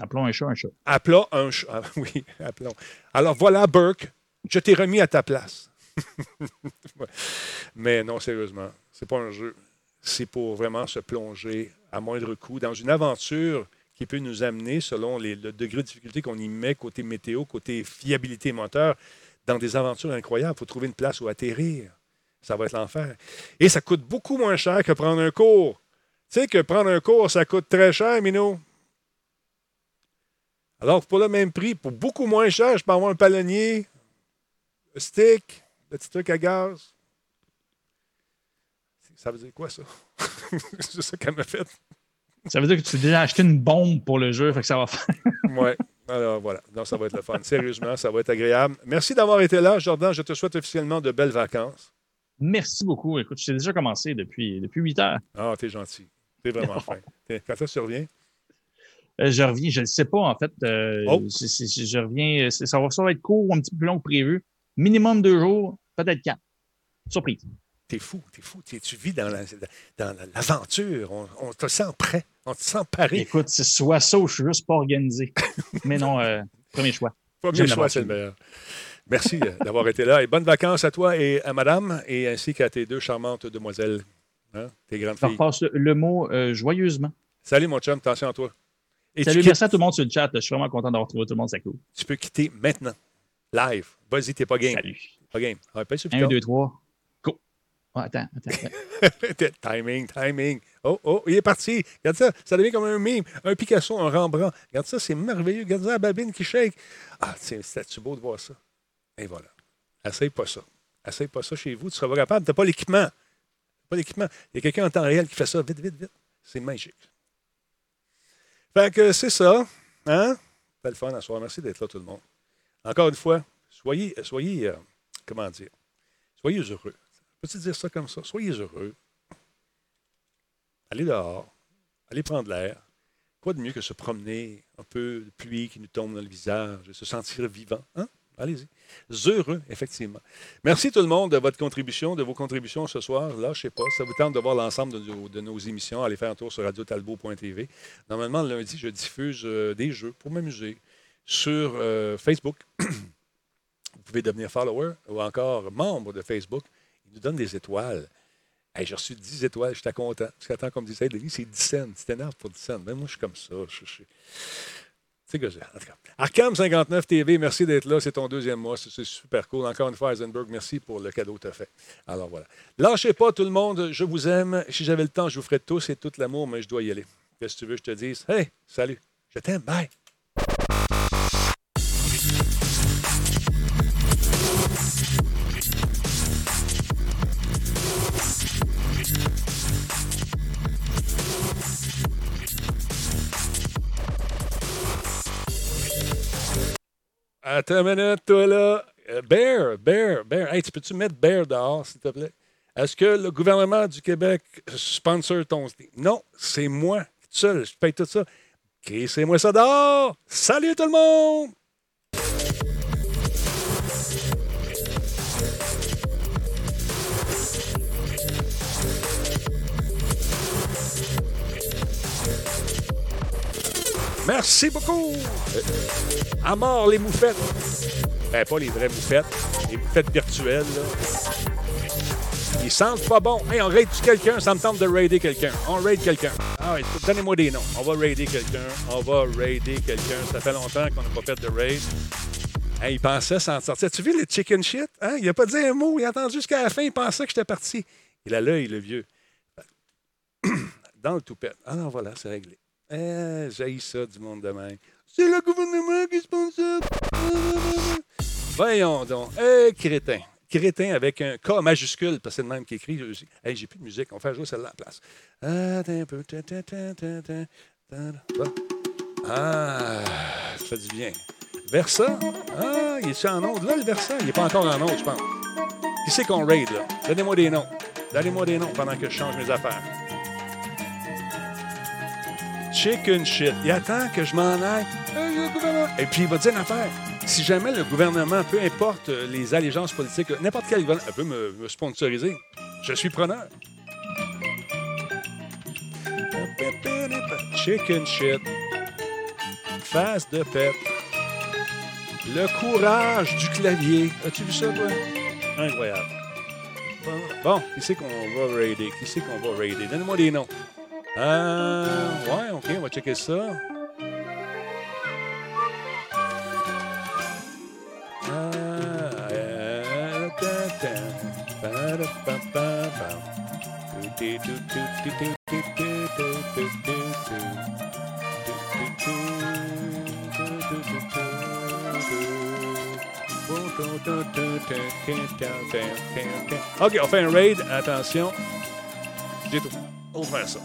Appelons un chat un chat. Appelons un ch- ah, oui, appelons. Alors voilà, Burke, je t'ai remis à ta place. Mais non, sérieusement, c'est pas un jeu. C'est pour vraiment se plonger à moindre coût dans une aventure qui peut nous amener, selon le degré de difficulté qu'on y met, côté météo, côté fiabilité moteur, dans des aventures incroyables. Il faut trouver une place où atterrir. Ça va être l'enfer. Et ça coûte beaucoup moins cher que prendre un cours. Tu sais que prendre un cours, ça coûte très cher, Minou. Alors, pour le même prix, pour beaucoup moins cher, je peux avoir un palonnier, un stick, le petit truc à gaz. Ça veut dire quoi, ça? c'est ça qu'elle m'a fait. Ça veut dire que tu t'es déjà acheté une bombe pour le jeu, fait que ça va faire. Ouais. Alors, voilà. Donc, ça va être le fun. Sérieusement, ça va être agréable. Merci d'avoir été là, Jordan. Je te souhaite officiellement de belles vacances. Merci beaucoup. Écoute, j'ai déjà commencé depuis, depuis 8 heures. Ah, t'es gentil. T'es vraiment fin. Quand est-ce que tu reviens? Euh, je reviens, je ne sais pas, en fait. Euh, Oh. je reviens, euh, ça va, ça va être court, un petit peu plus long que prévu. Minimum deux jours, peut-être quatre. Surprise. T'es fou, t'es fou. T'es- tu vis dans la- dans la- l'aventure. On, on te sent prêt. On te sent paré. Écoute, c'est soit ça ou je suis juste pas organisé. Mais non, euh, premier choix. Premier J'aime choix, c'est le meilleur. Merci euh, d'avoir été là et bonnes vacances à toi et à madame et ainsi qu'à tes deux charmantes demoiselles, hein, tes grandes Je filles. repasse le, mot euh, joyeusement. Salut mon chum, attention à toi. Et Salut, quittes- merci à tout le monde sur le chat. Je suis vraiment content d'avoir trouvé tout le monde, c'est cool. tu peux quitter maintenant. Live. Vas-y, t'es pas game. Salut. Pas game. Ah, pèse sur le 1, piton. 2, 3. Go. Attends, attends, timing, timing. Oh, oh, il est parti. Regarde ça. Ça devient comme un mime, un Picasso, un Rembrandt. Regarde ça, c'est merveilleux. Regarde ça, la babine qui shake. Ah, c'est c'est beau de voir ça? Et voilà. Essaye pas ça. Essaye pas ça chez vous. Tu seras pas capable. Tu n'as pas l'équipement. Pas l'équipement. Il y a quelqu'un en temps réel qui fait ça. Vite, vite, vite. C'est magique. Fait que c'est ça. Hein? C'était le fun à soir. Merci d'être là, tout le monde. Encore une fois, soyez, soyez euh, comment dire, soyez heureux. Peux-tu dire ça comme ça? Soyez heureux. Allez dehors. Allez prendre l'air. Quoi de mieux que se promener, un peu de pluie qui nous tombe dans le visage, et se sentir vivant? Hein? Allez-y. Heureux, effectivement. Merci tout le monde de votre contribution, de vos contributions ce soir. Là, je sais pas, ça vous tente de voir l'ensemble de nos, de nos émissions. Allez faire un tour sur radiotalbo.tv. Normalement, le lundi, je diffuse euh, des jeux pour m'amuser sur euh, Facebook. vous pouvez devenir follower ou encore membre de Facebook. Ils nous donnent des étoiles. J'ai reçu 10 étoiles, j'étais content. Parce qu'attends, comme disait Denis, c'est 10 cents. Tu t'énerves pour 10 cents. Même moi, je suis comme ça. Je, je- c'est que j'ai. Arkham 59 TV, merci d'être là. C'est ton deuxième mois. C'est c'est super cool. Encore une fois, Eisenberg, merci pour le cadeau que tu as fait. Alors voilà. Lâchez pas, tout le monde. Je vous aime. Si j'avais le temps, je vous ferais tous et tout l'amour, mais je dois y aller. Qu'est-ce que tu veux que je te dise? Hey, salut. Je t'aime. Bye. Attends une minute, toi là. Euh, Bear, Bear, Bear. Hey, tu peux-tu mettre Bear dehors, s'il te plaît? Est-ce que le gouvernement du Québec sponsor ton Non, c'est moi, tout seul, je paye tout ça. Crissez-moi ça dehors! Salut tout le monde! Merci beaucoup! Euh, À mort les moufettes! Ben, pas les vraies moufettes, les moufettes virtuelles, là. Ils sentent pas bon. Hey, on raid quelqu'un, ça me tente de raider quelqu'un. On raid quelqu'un. Ah, ouais, donnez-moi des noms. On va raider quelqu'un. On va raider quelqu'un. Ça fait longtemps qu'on n'a pas fait de raid. Hey, il pensait s'en sortir. Tu vu le chicken shit? Hein? Il n'a pas dit un mot. Il a attendu jusqu'à la fin. Il pensait que j'étais parti. Il a l'œil, le vieux. Dans le toupette. Ah non, voilà, c'est réglé. Eh, j'ai ça du monde de même. C'est le gouvernement qui sponsor. Voyons donc. Eh, crétin. Crétin avec un K majuscule, parce que c'est le même qui écrit. Hey, j'ai plus de musique. On va faire jouer celle-là à la place. Attends un peu. Ah, ça fait du bien. Versa? Ah, il est en onde. Là, le Versa, il n'est pas encore en onde, je pense. Qui c'est qu'on raid, là? Donnez-moi des noms. Donnez-moi des noms pendant que je change mes affaires. Chicken shit. Il attend que je m'en aille. Et puis, il va dire une affaire. Si jamais le gouvernement, peu importe euh, les allégeances politiques, n'importe quel gouvernement peut me, me sponsoriser, je suis preneur. Chicken shit. Face de pète. Le courage du clavier. As-tu vu ça, toi? Incroyable. Bon, bon, qui c'est qu'on va raider? Qui c'est qu'on va raider? Donne-moi des noms. Euh, ouais, ok, on va checker ça. Ok, on fait un raid. Attention. J'ai tout. On va faire ça.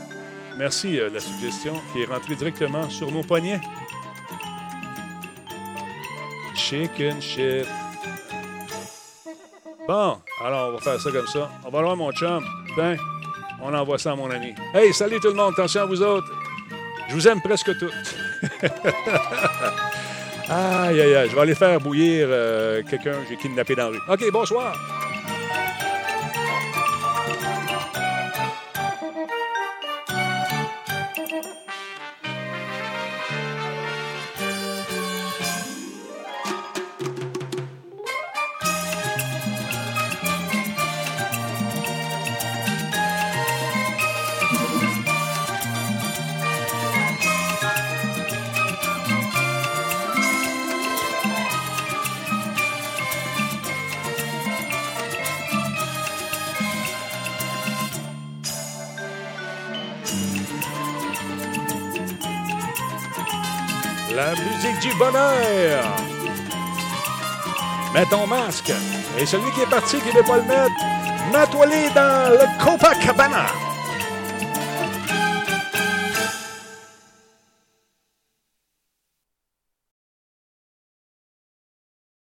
Merci euh, la suggestion qui est rentrée directement sur nos poignets. Chicken shit. Bon, alors on va faire ça comme ça. On va voir mon chum. Ben, on envoie ça à mon ami. Hey, salut tout le monde. Attention à vous autres. Je vous aime presque toutes. aïe, aïe, aïe. Je vais aller faire bouillir euh, quelqu'un que j'ai kidnappé dans la rue. OK, bonsoir. Du bonheur. Mets ton masque. Et celui qui est parti qui ne veut pas le mettre, mets-toi-les dans le Copacabana.